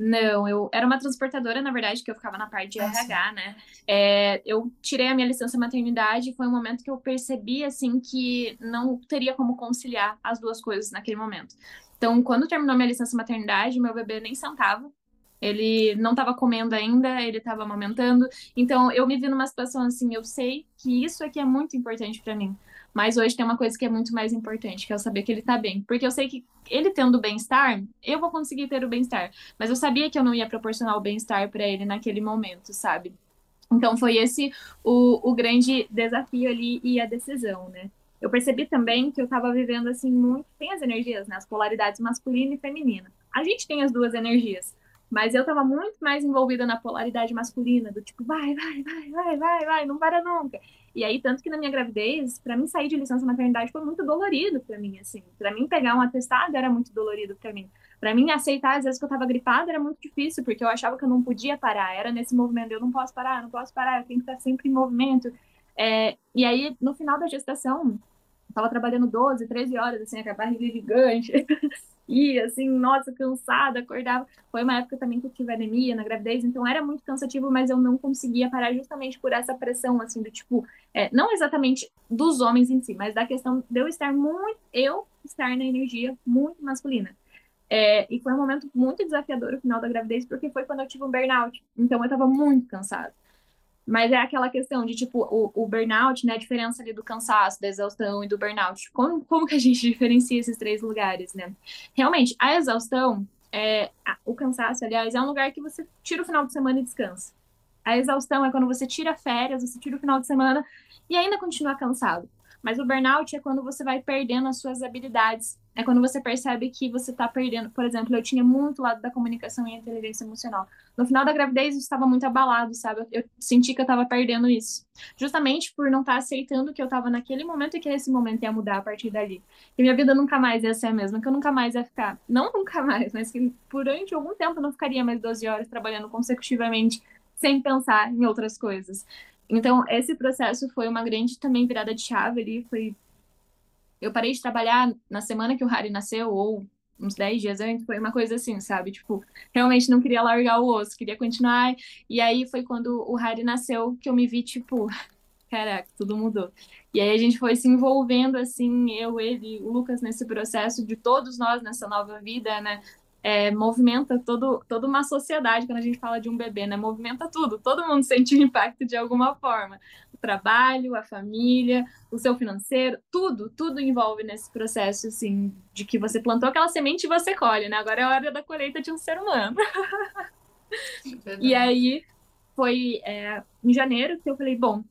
Não, eu era uma transportadora, na verdade, que eu ficava na parte de ah, RH, sim. né? É, eu tirei a minha licença maternidade, foi um momento que eu percebi, assim, que não teria como conciliar as duas coisas naquele momento. Então, quando terminou minha licença maternidade, meu bebê nem sentava, ele não estava comendo ainda, ele estava amamentando. Então, eu me vi numa situação assim, eu sei que isso aqui é muito importante para mim. Mas hoje tem uma coisa que é muito mais importante, que é eu saber que ele tá bem. Porque eu sei que ele tendo bem-estar, eu vou conseguir ter o bem-estar. Mas eu sabia que eu não ia proporcionar o bem-estar para ele naquele momento, sabe? Então foi esse o, o grande desafio ali e a decisão, né? Eu percebi também que eu estava vivendo assim muito. Tem as energias, né? As polaridades masculina e feminina. A gente tem as duas energias. Mas eu estava muito mais envolvida na polaridade masculina, do tipo, vai, vai, vai, vai, vai, vai, não para nunca. E aí, tanto que na minha gravidez, para mim sair de licença maternidade foi muito dolorido para mim, assim. Para mim pegar um atestado era muito dolorido para mim. Para mim aceitar às vezes que eu estava gripada era muito difícil, porque eu achava que eu não podia parar. Era nesse movimento, eu não posso parar, não posso parar, eu tenho que estar sempre em movimento. É, e aí, no final da gestação, tava trabalhando 12, 13 horas, assim, a barriga gigante. <laughs> e assim, nossa, cansada, acordava. Foi uma época também que eu tive anemia na gravidez, então era muito cansativo, mas eu não conseguia parar justamente por essa pressão, assim, do tipo, é, não exatamente dos homens em si, mas da questão de eu estar muito, eu estar na energia muito masculina. É, e foi um momento muito desafiador o final da gravidez, porque foi quando eu tive um burnout. Então eu tava muito cansada. Mas é aquela questão de, tipo, o, o, burnout, né? A diferença ali do cansaço, da exaustão e do burnout. Como, como que a gente <laughs> diferencia esses três lugares, né? Realmente, a exaustão, é, o cansaço, aliás, é um lugar que você tira o final de semana e descansa. A exaustão é quando você tira férias, você tira o final de semana e ainda continua cansado. Mas o burnout é quando você vai perdendo as suas habilidades. É quando você percebe que você está perdendo. Por exemplo, eu tinha muito lado da comunicação e inteligência emocional. No final da gravidez, eu estava muito abalado, sabe? Eu senti que eu estava perdendo isso. Justamente por não estar tá aceitando que eu estava naquele momento e que esse momento ia mudar a partir dali. Que minha vida nunca mais ia ser a mesma, que eu nunca mais ia ficar. Não <laughs> nunca mais, mas que durante algum tempo eu não ficaria mais 12 horas trabalhando consecutivamente sem pensar em outras coisas. Então, esse processo foi uma grande também virada de chave ali, foi eu parei de trabalhar na semana que o Harry nasceu ou uns 10 dias antes, foi uma coisa assim, sabe? Tipo, realmente não queria largar o osso, queria continuar. E aí foi quando o Harry nasceu que eu me vi, tipo, <laughs> caraca, tudo mudou. E aí a gente foi se envolvendo, assim, eu, ele, o Lucas, nesse processo de todos nós nessa nova vida, né? É, movimenta todo, toda uma sociedade quando a gente fala de um bebê, né? Movimenta tudo, todo mundo sente o impacto de alguma forma. O trabalho, a família, o seu financeiro, tudo, tudo envolve nesse processo, assim, de que você plantou aquela semente e você colhe, né? Agora é a hora da colheita de um ser humano. <laughs> e aí foi é, em janeiro que eu falei, bom,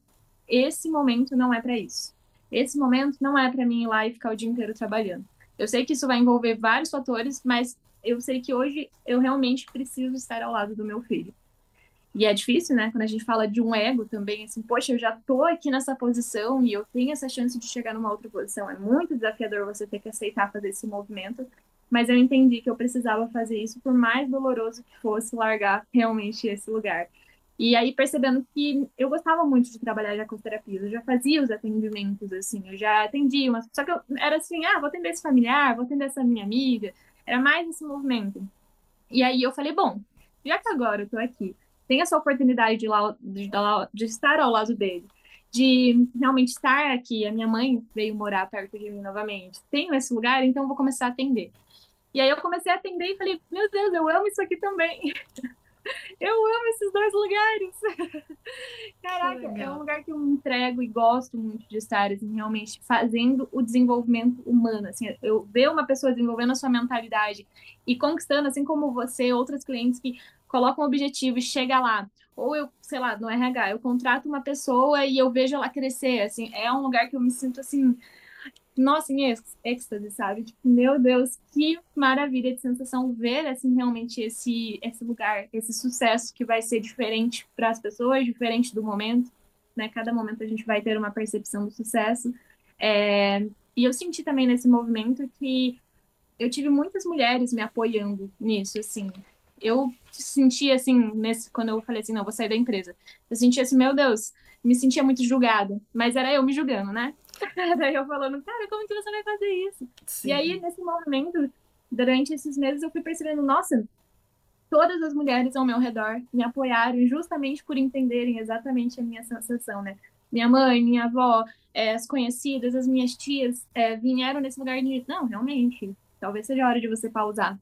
esse momento não é para isso. Esse momento não é para mim ir lá e ficar o dia inteiro trabalhando. Eu sei que isso vai envolver vários fatores, mas eu sei que hoje eu realmente preciso estar ao lado do meu filho. E é difícil, né? Quando a gente fala de um ego também, assim, poxa, eu já tô aqui nessa posição e eu tenho essa chance de chegar numa outra posição. É muito desafiador você ter que aceitar fazer esse movimento. Mas eu entendi que eu precisava fazer isso, por mais doloroso que fosse largar realmente esse lugar. E aí, percebendo que eu gostava muito de trabalhar já com terapia, eu já fazia os atendimentos, assim, eu já atendia, mas só que eu era assim, ah, vou atender esse familiar, vou atender essa minha amiga, era mais esse movimento. E aí eu falei, bom, já que agora eu tô aqui, tem essa oportunidade de, lá, de, de estar ao lado dele, de realmente estar aqui. A minha mãe veio morar perto de mim novamente. Tenho esse lugar, então vou começar a atender. E aí eu comecei a atender e falei, meu Deus, eu amo isso aqui também. <laughs> Eu amo esses dois lugares. <laughs> Caraca, é um lugar que eu me entrego e gosto muito de estar, assim, realmente fazendo o desenvolvimento humano. Assim, eu ver uma pessoa desenvolvendo a sua mentalidade e conquistando, assim como você, outros clientes que colocam um objetivo e chega lá. Ou eu, sei lá, no RH, eu contrato uma pessoa e eu vejo ela crescer, assim, é um lugar que eu me sinto assim nossa, em êxtase, sabe? Tipo, meu Deus, que maravilha de sensação ver, assim, realmente esse, esse lugar, esse sucesso que vai ser diferente para as pessoas, diferente do momento, né? Cada momento a gente vai ter uma percepção do sucesso. É... E eu senti também nesse movimento que eu tive muitas mulheres me apoiando nisso, assim. Eu senti, assim, nesse, quando eu falei assim, não, vou sair da empresa. Eu senti assim, meu Deus, me sentia muito julgada, mas era eu me julgando, né? <laughs> Daí eu falando, cara, como que você vai fazer isso? Sim. E aí, nesse momento, durante esses meses, eu fui percebendo, nossa, todas as mulheres ao meu redor me apoiaram justamente por entenderem exatamente a minha sensação, né? Minha mãe, minha avó, é, as conhecidas, as minhas tias é, vieram nesse lugar de, não, realmente, talvez seja a hora de você pausar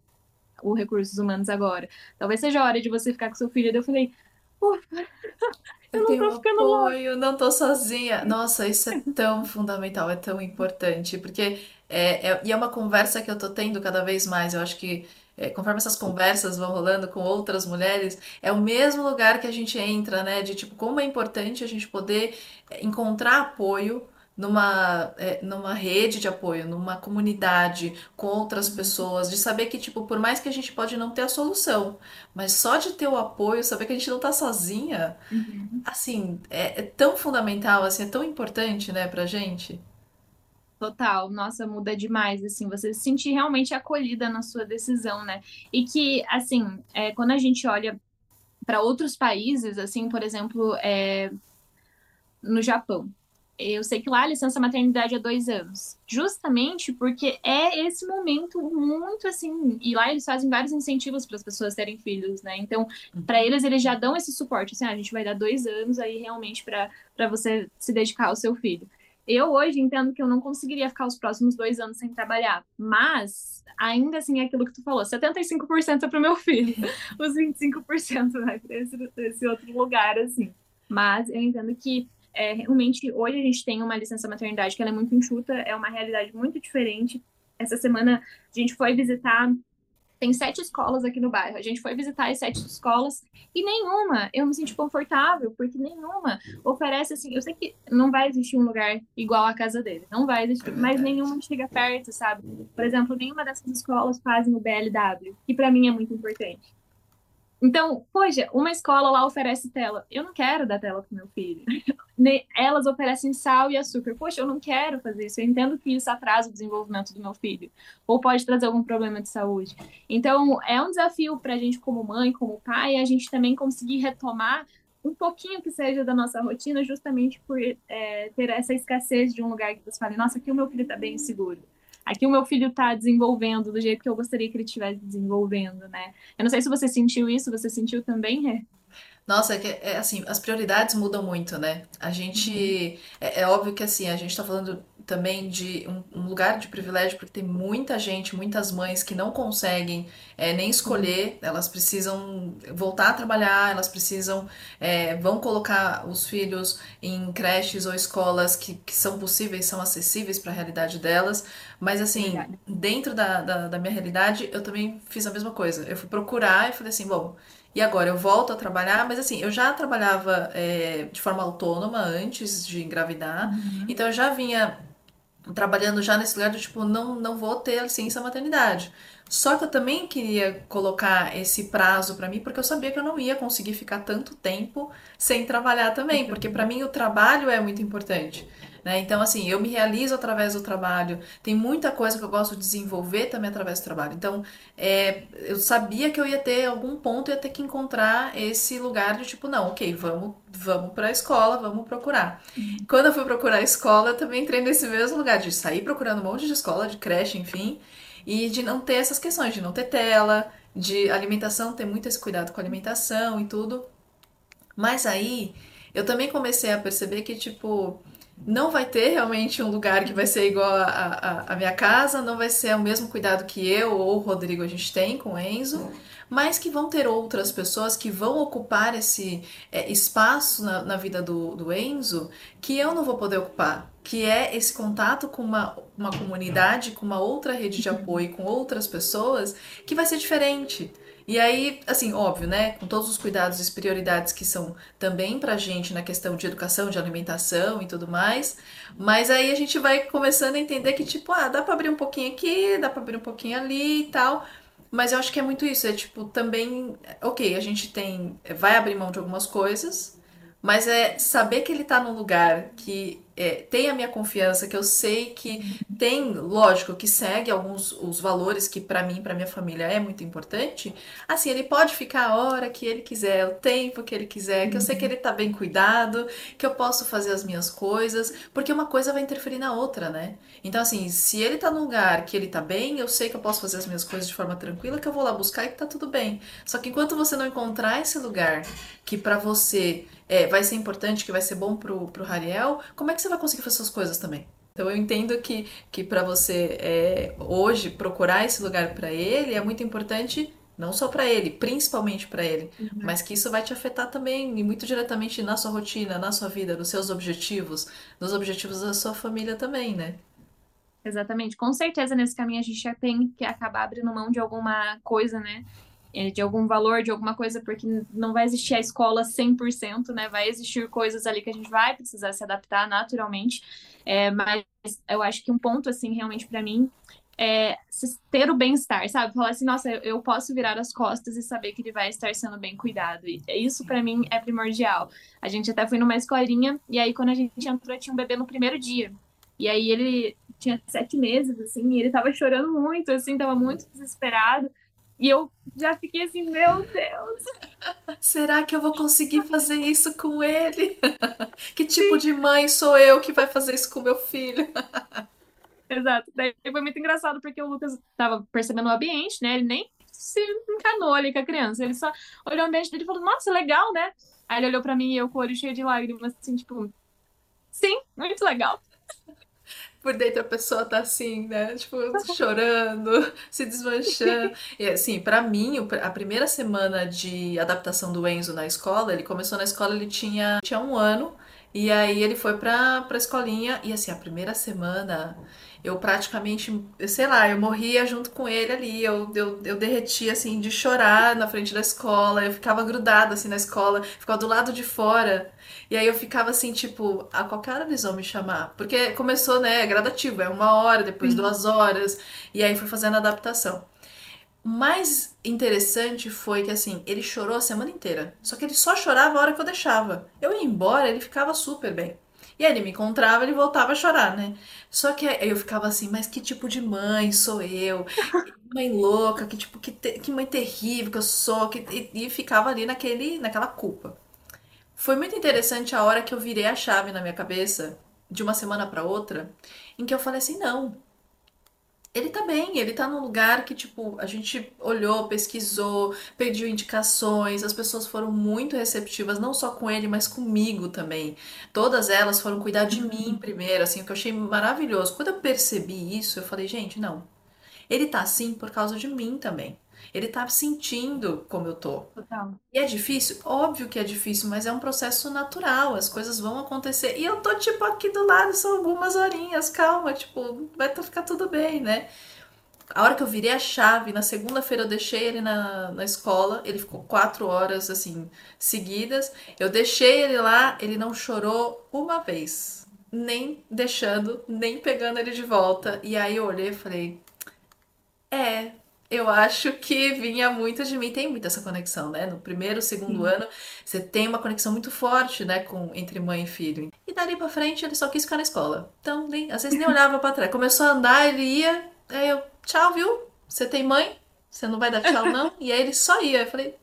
os recursos humanos agora. Talvez seja a hora de você ficar com seu filho. E eu falei, ufa, eu, eu não tô ficando apoio, não tô sozinha. Nossa, isso é tão fundamental, é tão importante, porque é, é, e é uma conversa que eu tô tendo cada vez mais. Eu acho que é, conforme essas conversas vão rolando com outras mulheres, é o mesmo lugar que a gente entra, né? De tipo, como é importante a gente poder encontrar apoio numa, é, numa rede de apoio, numa comunidade com outras pessoas, de saber que, tipo, por mais que a gente pode não ter a solução, mas só de ter o apoio, saber que a gente não tá sozinha, uhum. assim, é, é, tão fundamental, assim, é tão importante, né, pra gente. Total, nossa, muda demais, assim, você se sentir realmente acolhida na sua decisão, né? E que, assim, é, quando a gente olha para outros países, assim, por exemplo, é, no Japão, eu sei que lá a licença maternidade é dois anos, justamente porque é esse momento muito assim, e lá eles fazem vários incentivos para as pessoas terem filhos, né? Então, para eles, eles já dão esse suporte, assim, ah, a gente vai dar dois anos aí realmente para você se dedicar ao seu filho. Eu hoje entendo que eu não conseguiria ficar os próximos dois anos sem trabalhar, mas ainda assim é aquilo que tu falou, 75% é para o meu filho, <laughs> os 25% vai para esse, esse outro lugar, assim. Mas eu entendo que é, realmente hoje a gente tem uma licença maternidade que ela é muito enxuta, é uma realidade muito diferente. Essa semana a gente foi visitar tem sete escolas aqui no bairro. A gente foi visitar as sete escolas e nenhuma eu me senti confortável, porque nenhuma oferece assim. Eu sei que não vai existir um lugar igual à casa dele, não vai existir, é mas nenhuma chega perto, sabe? Por exemplo, nenhuma dessas escolas fazem o BLW, que para mim é muito importante. Então, poxa, uma escola lá oferece tela. Eu não quero dar tela para meu filho. <laughs> Elas oferecem sal e açúcar. Poxa, eu não quero fazer isso. Eu entendo que isso atrasa o desenvolvimento do meu filho. Ou pode trazer algum problema de saúde. Então, é um desafio para a gente, como mãe, como pai, a gente também conseguir retomar um pouquinho que seja da nossa rotina, justamente por é, ter essa escassez de um lugar que você fale, nossa, aqui o meu filho está bem seguro aqui o meu filho está desenvolvendo do jeito que eu gostaria que ele estivesse desenvolvendo, né? Eu não sei se você sentiu isso, você sentiu também, Rê? Nossa, é que é assim, as prioridades mudam muito, né? A gente. Uhum. É, é, óbvio que assim, a gente tá falando também de um, um, lugar de privilégio, porque tem muita gente, muitas mães que não conseguem é, nem escolher, uhum. elas precisam voltar a trabalhar, elas precisam. É, vão colocar os filhos em creches ou escolas que, que são possíveis, são acessíveis para a realidade delas. Mas assim, dentro da, da, da minha realidade, eu também fiz a mesma coisa. Eu fui procurar e falei assim, bom. E agora eu volto a trabalhar, mas assim, eu já trabalhava é, de forma autônoma antes de engravidar, uhum. então eu já vinha trabalhando já nesse lugar do tipo, não, não vou ter licença maternidade. Só que eu também queria colocar esse prazo para mim, porque eu sabia que eu não ia conseguir ficar tanto tempo sem trabalhar também, porque para mim o trabalho é muito importante. Né? Então, assim, eu me realizo através do trabalho, tem muita coisa que eu gosto de desenvolver também através do trabalho. Então, é, eu sabia que eu ia ter algum ponto, eu ia ter que encontrar esse lugar de tipo, não, ok, vamos, vamos para a escola, vamos procurar. Uhum. Quando eu fui procurar a escola, eu também entrei nesse mesmo lugar de sair procurando um monte de escola, de creche, enfim, e de não ter essas questões, de não ter tela, de alimentação, ter muito esse cuidado com a alimentação e tudo. Mas aí eu também comecei a perceber que, tipo, não vai ter realmente um lugar que vai ser igual a, a, a, minha casa, não vai ser o mesmo cuidado que eu ou o Rodrigo a gente tem com o Enzo, mas que vão ter outras pessoas que vão ocupar esse é, espaço na, na vida do, do Enzo que eu não vou poder ocupar, que é esse contato com uma, uma comunidade, com uma outra rede de apoio, com outras pessoas, que vai ser diferente. E aí, assim, óbvio, né? Com todos os cuidados e prioridades que são também pra gente na questão de educação, de alimentação e tudo mais. Mas aí a gente vai começando a entender que, tipo, ah, dá pra abrir um pouquinho aqui, dá pra abrir um pouquinho ali e tal. Mas eu acho que é muito isso, é tipo, também, ok, a gente tem, vai abrir mão de algumas coisas, mas é saber que ele tá num lugar que é, tem a minha confiança, que eu sei que tem, lógico, que segue alguns os valores que para mim, para minha família é muito importante, assim, ele pode ficar a hora que ele quiser, o tempo que ele quiser, que eu sei que ele tá bem cuidado, que eu posso fazer as minhas coisas, porque uma coisa vai interferir na outra, né? Então, assim, se ele tá num lugar que ele tá bem, eu sei que eu posso fazer as minhas coisas de forma tranquila, que eu vou lá buscar e que tá tudo bem. Só que enquanto você não encontrar esse lugar que para você é, vai ser importante, que vai ser bom pro, pro Rariel, como é que você vai conseguir fazer suas coisas também? Então eu entendo que, que para você é, hoje procurar esse lugar para ele é muito importante não só para ele, principalmente para ele, uhum. mas que isso vai te afetar também e muito diretamente na sua rotina, na sua vida, nos seus objetivos, nos objetivos da sua família também, né? Exatamente. Com certeza nesse caminho a gente já tem que acabar abrindo mão de alguma coisa, né? É, de algum valor, de alguma coisa, porque não vai existir a escola 100%, né? Vai existir coisas ali que a gente vai precisar se adaptar naturalmente. É, mas eu acho que um ponto, assim, realmente para mim, é ter o bem-estar, sabe? Falar assim, nossa, eu posso virar as costas e saber que ele vai estar sendo bem cuidado. E isso para mim é primordial. A gente até foi numa escolinha e aí quando a gente entrou tinha um bebê no primeiro dia. E aí ele tinha sete meses, assim, e ele tava chorando muito, assim, tava muito desesperado. E eu já fiquei assim, meu Deus. Será que eu vou conseguir fazer isso com ele? <laughs> que tipo Sim. de mãe sou eu que vai fazer isso com meu filho? <laughs> Exato. Daí foi muito engraçado porque o Lucas tava percebendo o ambiente, né? Ele nem se encanou ali com a criança. Ele só olhou o ambiente dele e falou, nossa, legal, né? Aí ele olhou pra mim e eu com o olho cheio de lágrimas, assim, tipo, sim, muito legal por dentro a pessoa tá assim, né? Tipo, <laughs> chorando, se desmanchando. E assim, para mim, a primeira semana de adaptação do Enzo na escola, ele começou na escola, ele tinha, tinha um ano, e aí ele foi pra, pra escolinha, e assim, a primeira semana eu praticamente, sei lá, eu morria junto com ele ali, eu, eu, eu derretia assim de chorar na frente da escola, eu ficava grudada assim na escola, ficava do lado de fora. E aí eu ficava assim, tipo, a qualquer hora eles vão me chamar. Porque começou, né, é gradativo, é uma hora, depois uhum. duas horas, e aí fui fazendo a adaptação. O mais interessante foi que, assim, ele chorou a semana inteira. Só que ele só chorava a hora que eu deixava. Eu ia embora, ele ficava super bem. E aí ele me encontrava, ele voltava a chorar, né? Só que aí eu ficava assim, mas que tipo de mãe sou eu? Que <laughs> mãe louca, que tipo, que, te, que mãe terrível que eu sou, que, e, e ficava ali naquele, naquela culpa. Foi muito interessante a hora que eu virei a chave na minha cabeça, de uma semana para outra, em que eu falei assim: não, ele tá bem, ele tá num lugar que, tipo, a gente olhou, pesquisou, pediu indicações, as pessoas foram muito receptivas, não só com ele, mas comigo também. Todas elas foram cuidar de mim primeiro, assim, o que eu achei maravilhoso. Quando eu percebi isso, eu falei, gente, não. Ele tá assim por causa de mim também. Ele tá sentindo como eu tô. Total. E é difícil? Óbvio que é difícil, mas é um processo natural, as coisas vão acontecer. E eu tô, tipo, aqui do lado, são algumas horinhas, calma, tipo, vai ficar tudo bem, né? A hora que eu virei a chave, na segunda-feira eu deixei ele na, na escola, ele ficou quatro horas, assim, seguidas. Eu deixei ele lá, ele não chorou uma vez. Nem deixando, nem pegando ele de volta. E aí eu olhei e falei: É, eu acho que vinha muito de mim. Tem muita essa conexão, né? No primeiro, segundo Sim. ano, você tem uma conexão muito forte, né, com entre mãe e filho. E dali para frente ele só quis ficar na escola. Então, nem, às vezes nem <laughs> olhava para trás. Começou a andar, ele ia, aí eu, tchau, viu? Você tem mãe? Você não vai dar tchau, não? <laughs> E aí ele só ia. Eu falei,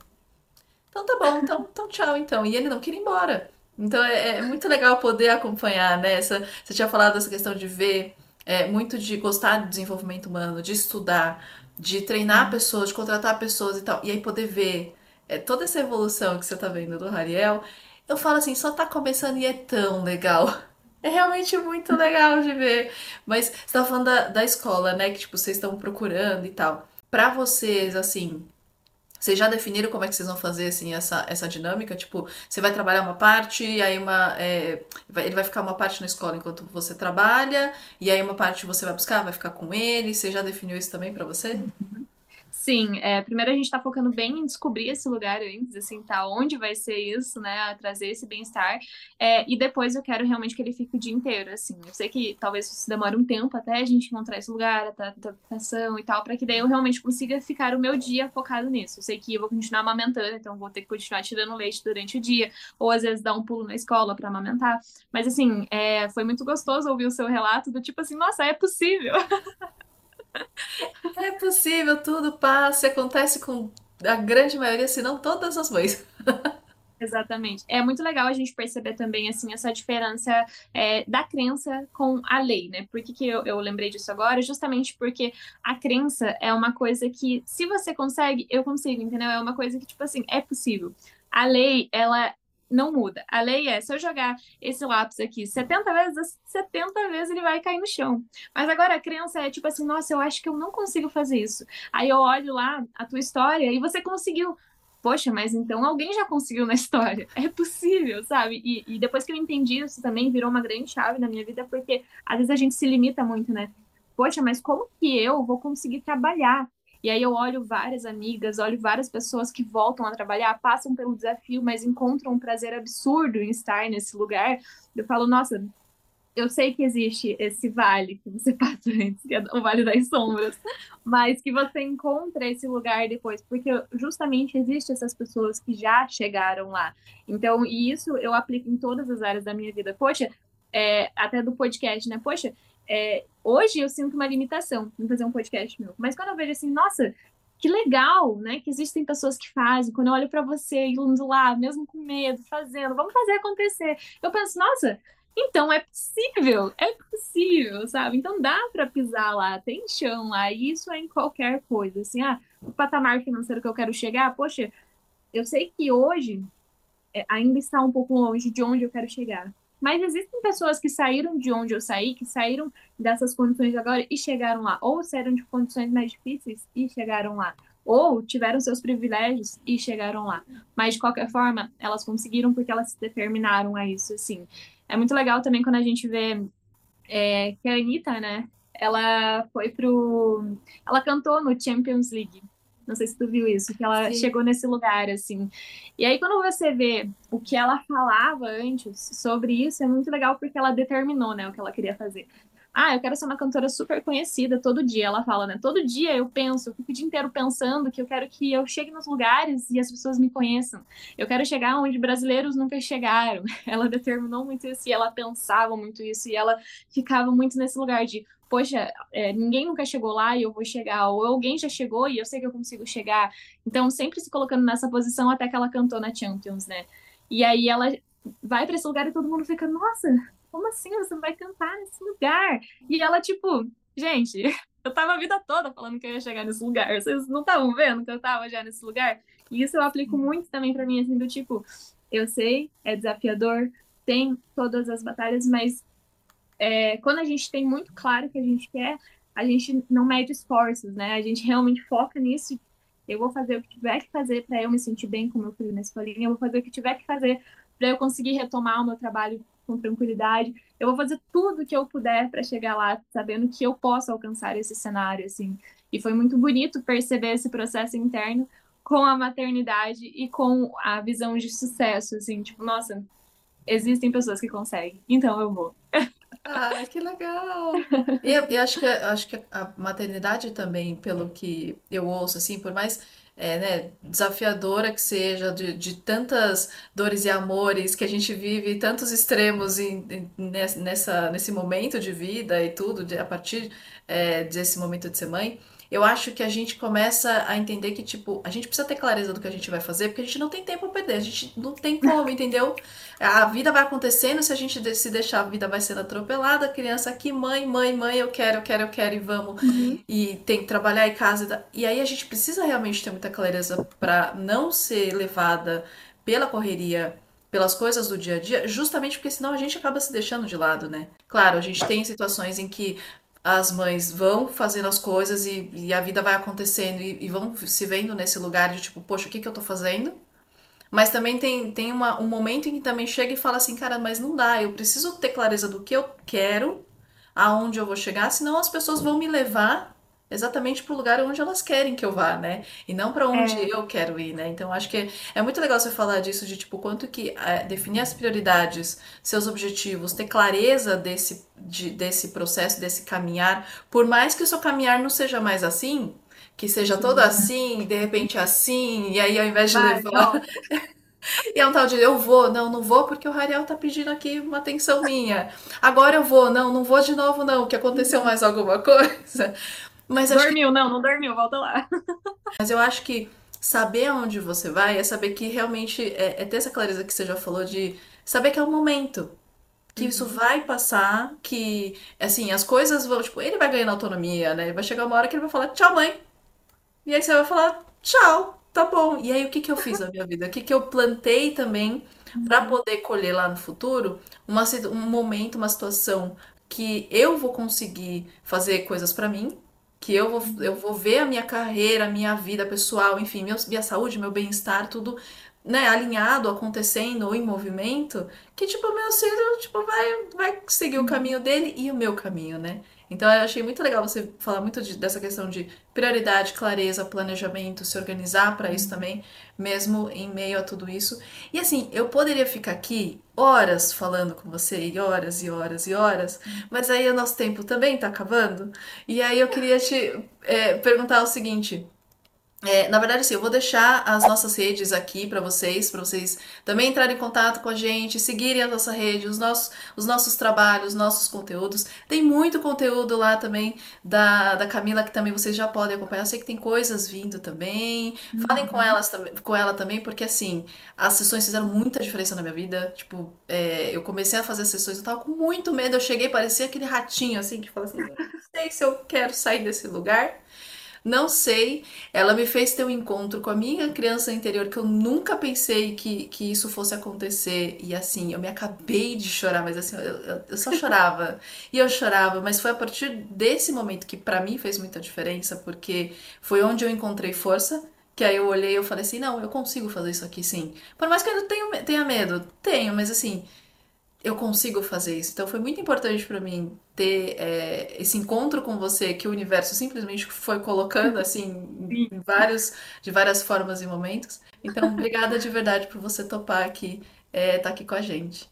então tá bom, então, então tchau, então. E ele não queria ir embora. Então é, é muito legal poder acompanhar, né? Essa, você tinha falado dessa questão de ver, é, muito de gostar do desenvolvimento humano, de estudar de treinar pessoas, de contratar pessoas e tal, e aí poder ver é, toda essa evolução que você tá vendo do Rariel, eu falo assim, só tá começando e é tão legal. <laughs> É realmente muito legal de ver. Mas você tava falando da, da escola, né? Que tipo, vocês estão procurando e tal. Pra vocês, assim, vocês já definiram como é que vocês vão fazer assim essa, essa dinâmica? Tipo, você vai trabalhar uma parte, e aí uma. É, ele vai ficar uma parte na escola enquanto você trabalha, e aí uma parte você vai buscar, vai ficar com ele. Você já definiu isso também para você? Sim, é, primeiro a gente está focando bem em descobrir esse lugar antes, assim, tá? Onde vai ser isso, né? Trazer esse bem-estar. É, e depois eu quero realmente que ele fique o dia inteiro, assim. Eu sei que talvez isso demore um tempo até a gente encontrar esse lugar, a adaptação e tal, para que daí eu realmente consiga ficar o meu dia focado nisso. Eu sei que eu vou continuar amamentando, então vou ter que continuar tirando leite durante o dia, ou às vezes dar um pulo na escola para amamentar. Mas, assim, é, foi muito gostoso ouvir o seu relato do tipo assim, nossa, é possível. <laughs> <laughs> É possível, tudo passa, acontece com a grande maioria, se não todas as mães. <laughs> Exatamente. É muito legal a gente perceber também, assim, essa diferença é, da crença com a lei, né? Por que, que eu, eu, lembrei disso agora? Justamente porque a crença é uma coisa que, se você consegue, eu consigo, entendeu? É uma coisa que, tipo assim, é possível. A lei, ela não muda. A lei é, se eu jogar esse lápis aqui 70 vezes, 70 vezes ele vai cair no chão. Mas agora a crença é tipo assim, nossa, eu acho que eu não consigo fazer isso. Aí eu olho lá a tua história e você conseguiu. Poxa, mas então alguém já conseguiu na <laughs> história. É possível, sabe? E, e depois que eu entendi isso também virou uma grande chave na minha vida, porque às vezes a gente se limita muito, né? Poxa, mas como que eu vou conseguir trabalhar? E aí eu olho várias amigas, olho várias pessoas que voltam a trabalhar, passam pelo desafio, mas encontram um prazer absurdo em estar nesse lugar. Eu falo, nossa, eu sei que existe esse vale que você <laughs> passa antes, que é o Vale das Sombras, mas que você encontra esse lugar depois, porque justamente existe essas pessoas que já chegaram lá. Então, e isso eu aplico em todas as áreas da minha vida. Poxa, é, até do podcast, né? Poxa, é, hoje eu sinto uma limitação em fazer um podcast meu, mas quando eu vejo assim, nossa, que legal, né? Que existem pessoas que fazem. Quando eu olho para você indo lá, mesmo com medo, fazendo, vamos fazer acontecer. Eu penso, nossa, então é possível, é possível, sabe? Então dá para pisar lá, tem chão lá, e isso é em qualquer coisa. Assim, ah, o patamar financeiro que eu quero chegar, poxa, eu sei que hoje é, ainda está um pouco longe de onde eu quero chegar. Mas existem pessoas que saíram de onde eu saí, que saíram dessas condições agora e chegaram lá, ou saíram de condições mais difíceis e chegaram lá, ou tiveram seus privilégios e chegaram lá. Mas de qualquer forma, elas conseguiram porque elas se determinaram a isso, assim. É muito legal também quando a gente vê é, que a Anitta, né? Ela foi pro. Ela cantou no Champions League. Não sei se tu viu isso, que ela Sim. chegou nesse lugar, assim. E aí, quando você vê o que ela falava antes sobre isso, é muito legal porque ela determinou, né, o que ela queria fazer. Ah, eu quero ser uma cantora super conhecida todo dia, ela fala, né? Todo dia eu penso, eu fico o dia inteiro pensando que eu quero que eu chegue nos lugares e as pessoas me conheçam. Eu quero chegar onde brasileiros nunca chegaram. <laughs> Ela determinou muito isso e ela pensava muito isso e ela ficava muito nesse lugar de poxa, é, ninguém nunca chegou lá e eu vou chegar, ou alguém já chegou e eu sei que eu consigo chegar. Então, sempre se colocando nessa posição até que ela cantou na Champions, né? E aí ela vai para esse lugar e todo mundo fica, nossa, como assim você vai cantar nesse lugar? E ela, tipo, gente, <laughs> eu tava a vida toda falando que eu ia chegar nesse lugar. Vocês não estavam vendo que eu tava já nesse lugar? E isso eu aplico muito também para mim, assim, do tipo, eu sei, é desafiador, tem todas as batalhas, mas é, quando a gente tem muito claro o que a gente quer, a gente não mede esforços, né? A gente realmente foca nisso. Eu vou fazer o que tiver que fazer para eu me sentir bem com meu filho na escolinha, eu vou fazer o que tiver que fazer para eu conseguir retomar o meu trabalho com tranquilidade. Eu vou fazer tudo que eu puder para chegar lá, sabendo que eu posso alcançar esse cenário, assim. E foi muito bonito perceber esse processo interno com a maternidade e com a visão de sucesso, assim, tipo, nossa, existem pessoas que conseguem, então eu vou. <laughs> Ah, que legal! E <laughs> eu, eu acho que, acho que a maternidade também, pelo que eu ouço, assim, por mais é, né, desafiadora que seja, de, de tantas dores e amores que a gente vive, tantos extremos em, em, nessa, nesse momento de vida e tudo, de, a partir é, desse momento de ser mãe, eu acho que a gente começa a entender que, tipo, a gente precisa ter clareza do que a gente vai fazer, porque a gente não tem tempo a perder, a gente não tem como, <laughs> entendeu? A vida vai acontecendo, se a gente se deixar, a vida vai sendo atropelada, a criança aqui, mãe, mãe, mãe, eu quero, eu quero, eu quero, e vamos. Uhum. E tem que trabalhar em casa. E aí a gente precisa realmente ter muita clareza para não ser levada pela correria pelas coisas do dia a dia, justamente porque senão a gente acaba se deixando de lado, né? Claro, a gente tem situações em que as mães vão fazendo as coisas e, e a vida vai acontecendo e, e, vão se vendo nesse lugar de tipo, poxa, o que, que eu tô fazendo? Mas também tem, tem uma, um momento em que também chega e fala assim, cara, mas não dá, eu preciso ter clareza do que eu quero, aonde eu vou chegar, senão as pessoas vão me levar exatamente para o lugar onde elas querem que eu vá, né? E não para onde É, eu quero ir, né? Então acho que é, é muito legal você falar disso de tipo quanto que é, definir as prioridades, seus objetivos, ter clareza desse de- desse processo, desse caminhar, por mais que o seu caminhar não seja mais assim, que seja todo sim. assim, de repente assim, e aí ao invés de Vai, levar <laughs> e é um tal de eu vou, não, não vou porque o Rariel tá pedindo aqui uma atenção minha. Agora eu vou, não, não vou de novo não, que aconteceu mais alguma coisa. Mas acho que, Dormiu, não, não dormiu, volta lá. <laughs> mas eu acho que saber aonde você vai é saber que realmente é, é ter essa clareza que você já falou de saber que é o momento, que isso Uhum. vai passar, que assim, as coisas vão, tipo, ele vai ganhando autonomia, né? Vai chegar uma hora que ele vai falar tchau, mãe. E aí você vai falar, tchau, tá bom. E aí o que que eu fiz na minha vida? O que que eu plantei também para Uhum. poder colher lá no futuro uma, um momento, uma situação que eu vou conseguir fazer coisas para mim, que eu vou, eu vou ver a minha carreira, a minha vida pessoal, enfim, meu- minha saúde, meu bem-estar, tudo, né, alinhado, acontecendo ou em movimento, que tipo, o meu filho, tipo, vai, vai seguir o Uhum. caminho dele e o meu caminho, né? Então eu achei muito legal você falar muito de- dessa questão de prioridade, clareza, planejamento, se organizar para isso Uhum. também, mesmo em meio a tudo isso. E assim, eu poderia ficar aqui horas falando com você, e horas e horas e horas, mas aí o nosso tempo também tá acabando. E aí eu queria te é, perguntar o seguinte. É, na verdade, sim, eu vou deixar as nossas redes aqui para vocês, para vocês também entrarem em contato com a gente, seguirem a nossa rede, os nossos, os nossos trabalhos, os nossos conteúdos. Tem muito conteúdo lá também da, da Camila que também vocês já podem acompanhar. Eu sei que tem coisas vindo também. Falem com Uhum. elas também, com ela também, porque assim, as sessões fizeram muita diferença na minha vida. Tipo, é, eu comecei a fazer as sessões, eu tava com muito medo. Eu cheguei, parecia aquele ratinho assim que fala assim: "Eu não sei se eu quero sair desse lugar. Não sei. Ela me fez ter um encontro com a minha criança interior que eu nunca pensei que, que isso fosse acontecer. E assim, eu me acabei de chorar, mas assim, eu, eu- só chorava. <laughs> E eu chorava, mas foi a partir desse momento que pra mim fez muita diferença, porque foi onde eu encontrei força. Que aí eu olhei e eu falei assim, não, eu consigo fazer isso aqui sim. Por mais que eu ainda tenha medo, tenho, mas assim, eu consigo fazer isso. Então foi muito importante pra mim ter é, esse encontro com você que o universo simplesmente foi colocando assim Sim. em vários de várias formas e momentos. Então, obrigada de verdade por você topar aqui, é, tá aqui com a gente.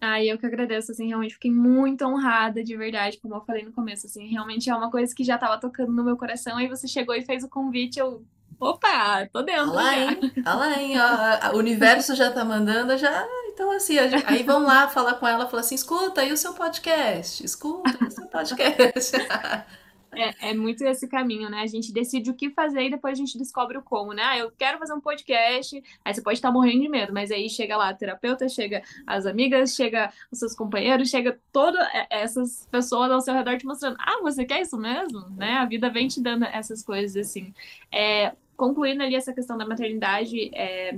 Ai, eu que agradeço, assim, realmente fiquei muito honrada, de verdade, como eu falei no começo, assim, realmente é uma coisa que já estava tocando no meu coração, aí você chegou e fez o convite, eu, opa, tô dentro lá, já. hein? Ah lá, hein? Ó, o universo já tá mandando, já. Então, assim, gente- aí vamos lá falar com ela, falar assim: escuta aí o seu podcast, escuta o seu podcast. <laughs> É, é muito esse caminho, né? A gente decide o que fazer e depois a gente descobre o como, né? Ah, eu quero fazer um podcast. Aí você pode estar morrendo de medo, mas aí chega lá a terapeuta, chega as amigas, chega os seus companheiros, chega todas essas pessoas ao seu redor te mostrando: ah, você quer isso mesmo? Né? A vida vem te dando essas coisas assim. É, concluindo ali essa questão da maternidade, é,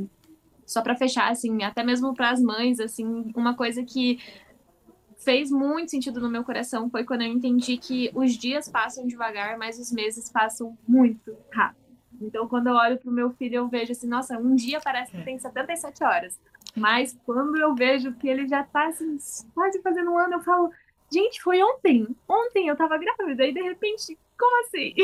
só para fechar, assim, até mesmo para as mães, assim, uma coisa que fez muito sentido no meu coração foi quando eu entendi que os dias passam devagar, mas os meses passam muito rápido. Então, quando eu olho para o meu filho, eu vejo assim, nossa, um dia parece que tem 77 horas. Mas quando eu vejo que ele já tá assim, quase fazendo um ano, eu falo, gente, foi ontem. Ontem eu tava grávida e de repente, como assim?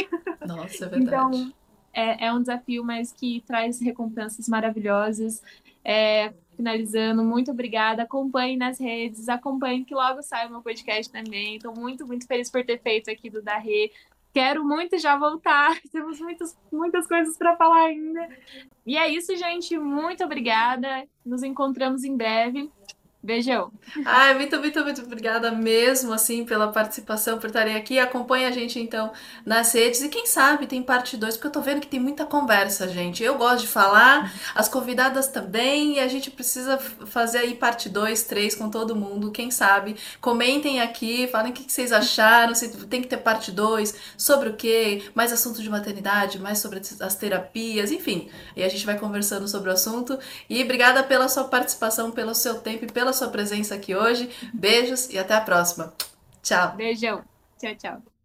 Nossa, é <laughs> verdade. Então, é, é um desafio, mas que traz recompensas maravilhosas. É, finalizando, muito obrigada. Acompanhe nas redes, acompanhe que logo sai o meu podcast também. Estou muito, muito feliz por ter feito aqui do Darê. Quero muito já voltar. <laughs> Temos muitas, muitas coisas para falar ainda. E é isso, gente. Muito obrigada. Nos encontramos em breve. Beijão. Ai, muito, muito, muito obrigada mesmo, assim, pela participação, por estarem aqui. Acompanha a gente, então, nas redes. E quem sabe tem parte 2 porque eu tô vendo que tem muita conversa, gente. Eu gosto de falar, as convidadas também, e a gente precisa fazer aí parte 2 3 com todo mundo. Quem sabe? Comentem aqui, falem o que vocês acharam, se tem que ter parte 2 sobre o quê, mais assunto de maternidade, mais sobre as terapias, enfim. E a gente vai conversando sobre o assunto. E obrigada pela sua participação, pelo seu tempo e pela sua presença aqui hoje. Beijos e até a próxima. Tchau. Beijão. Tchau, tchau.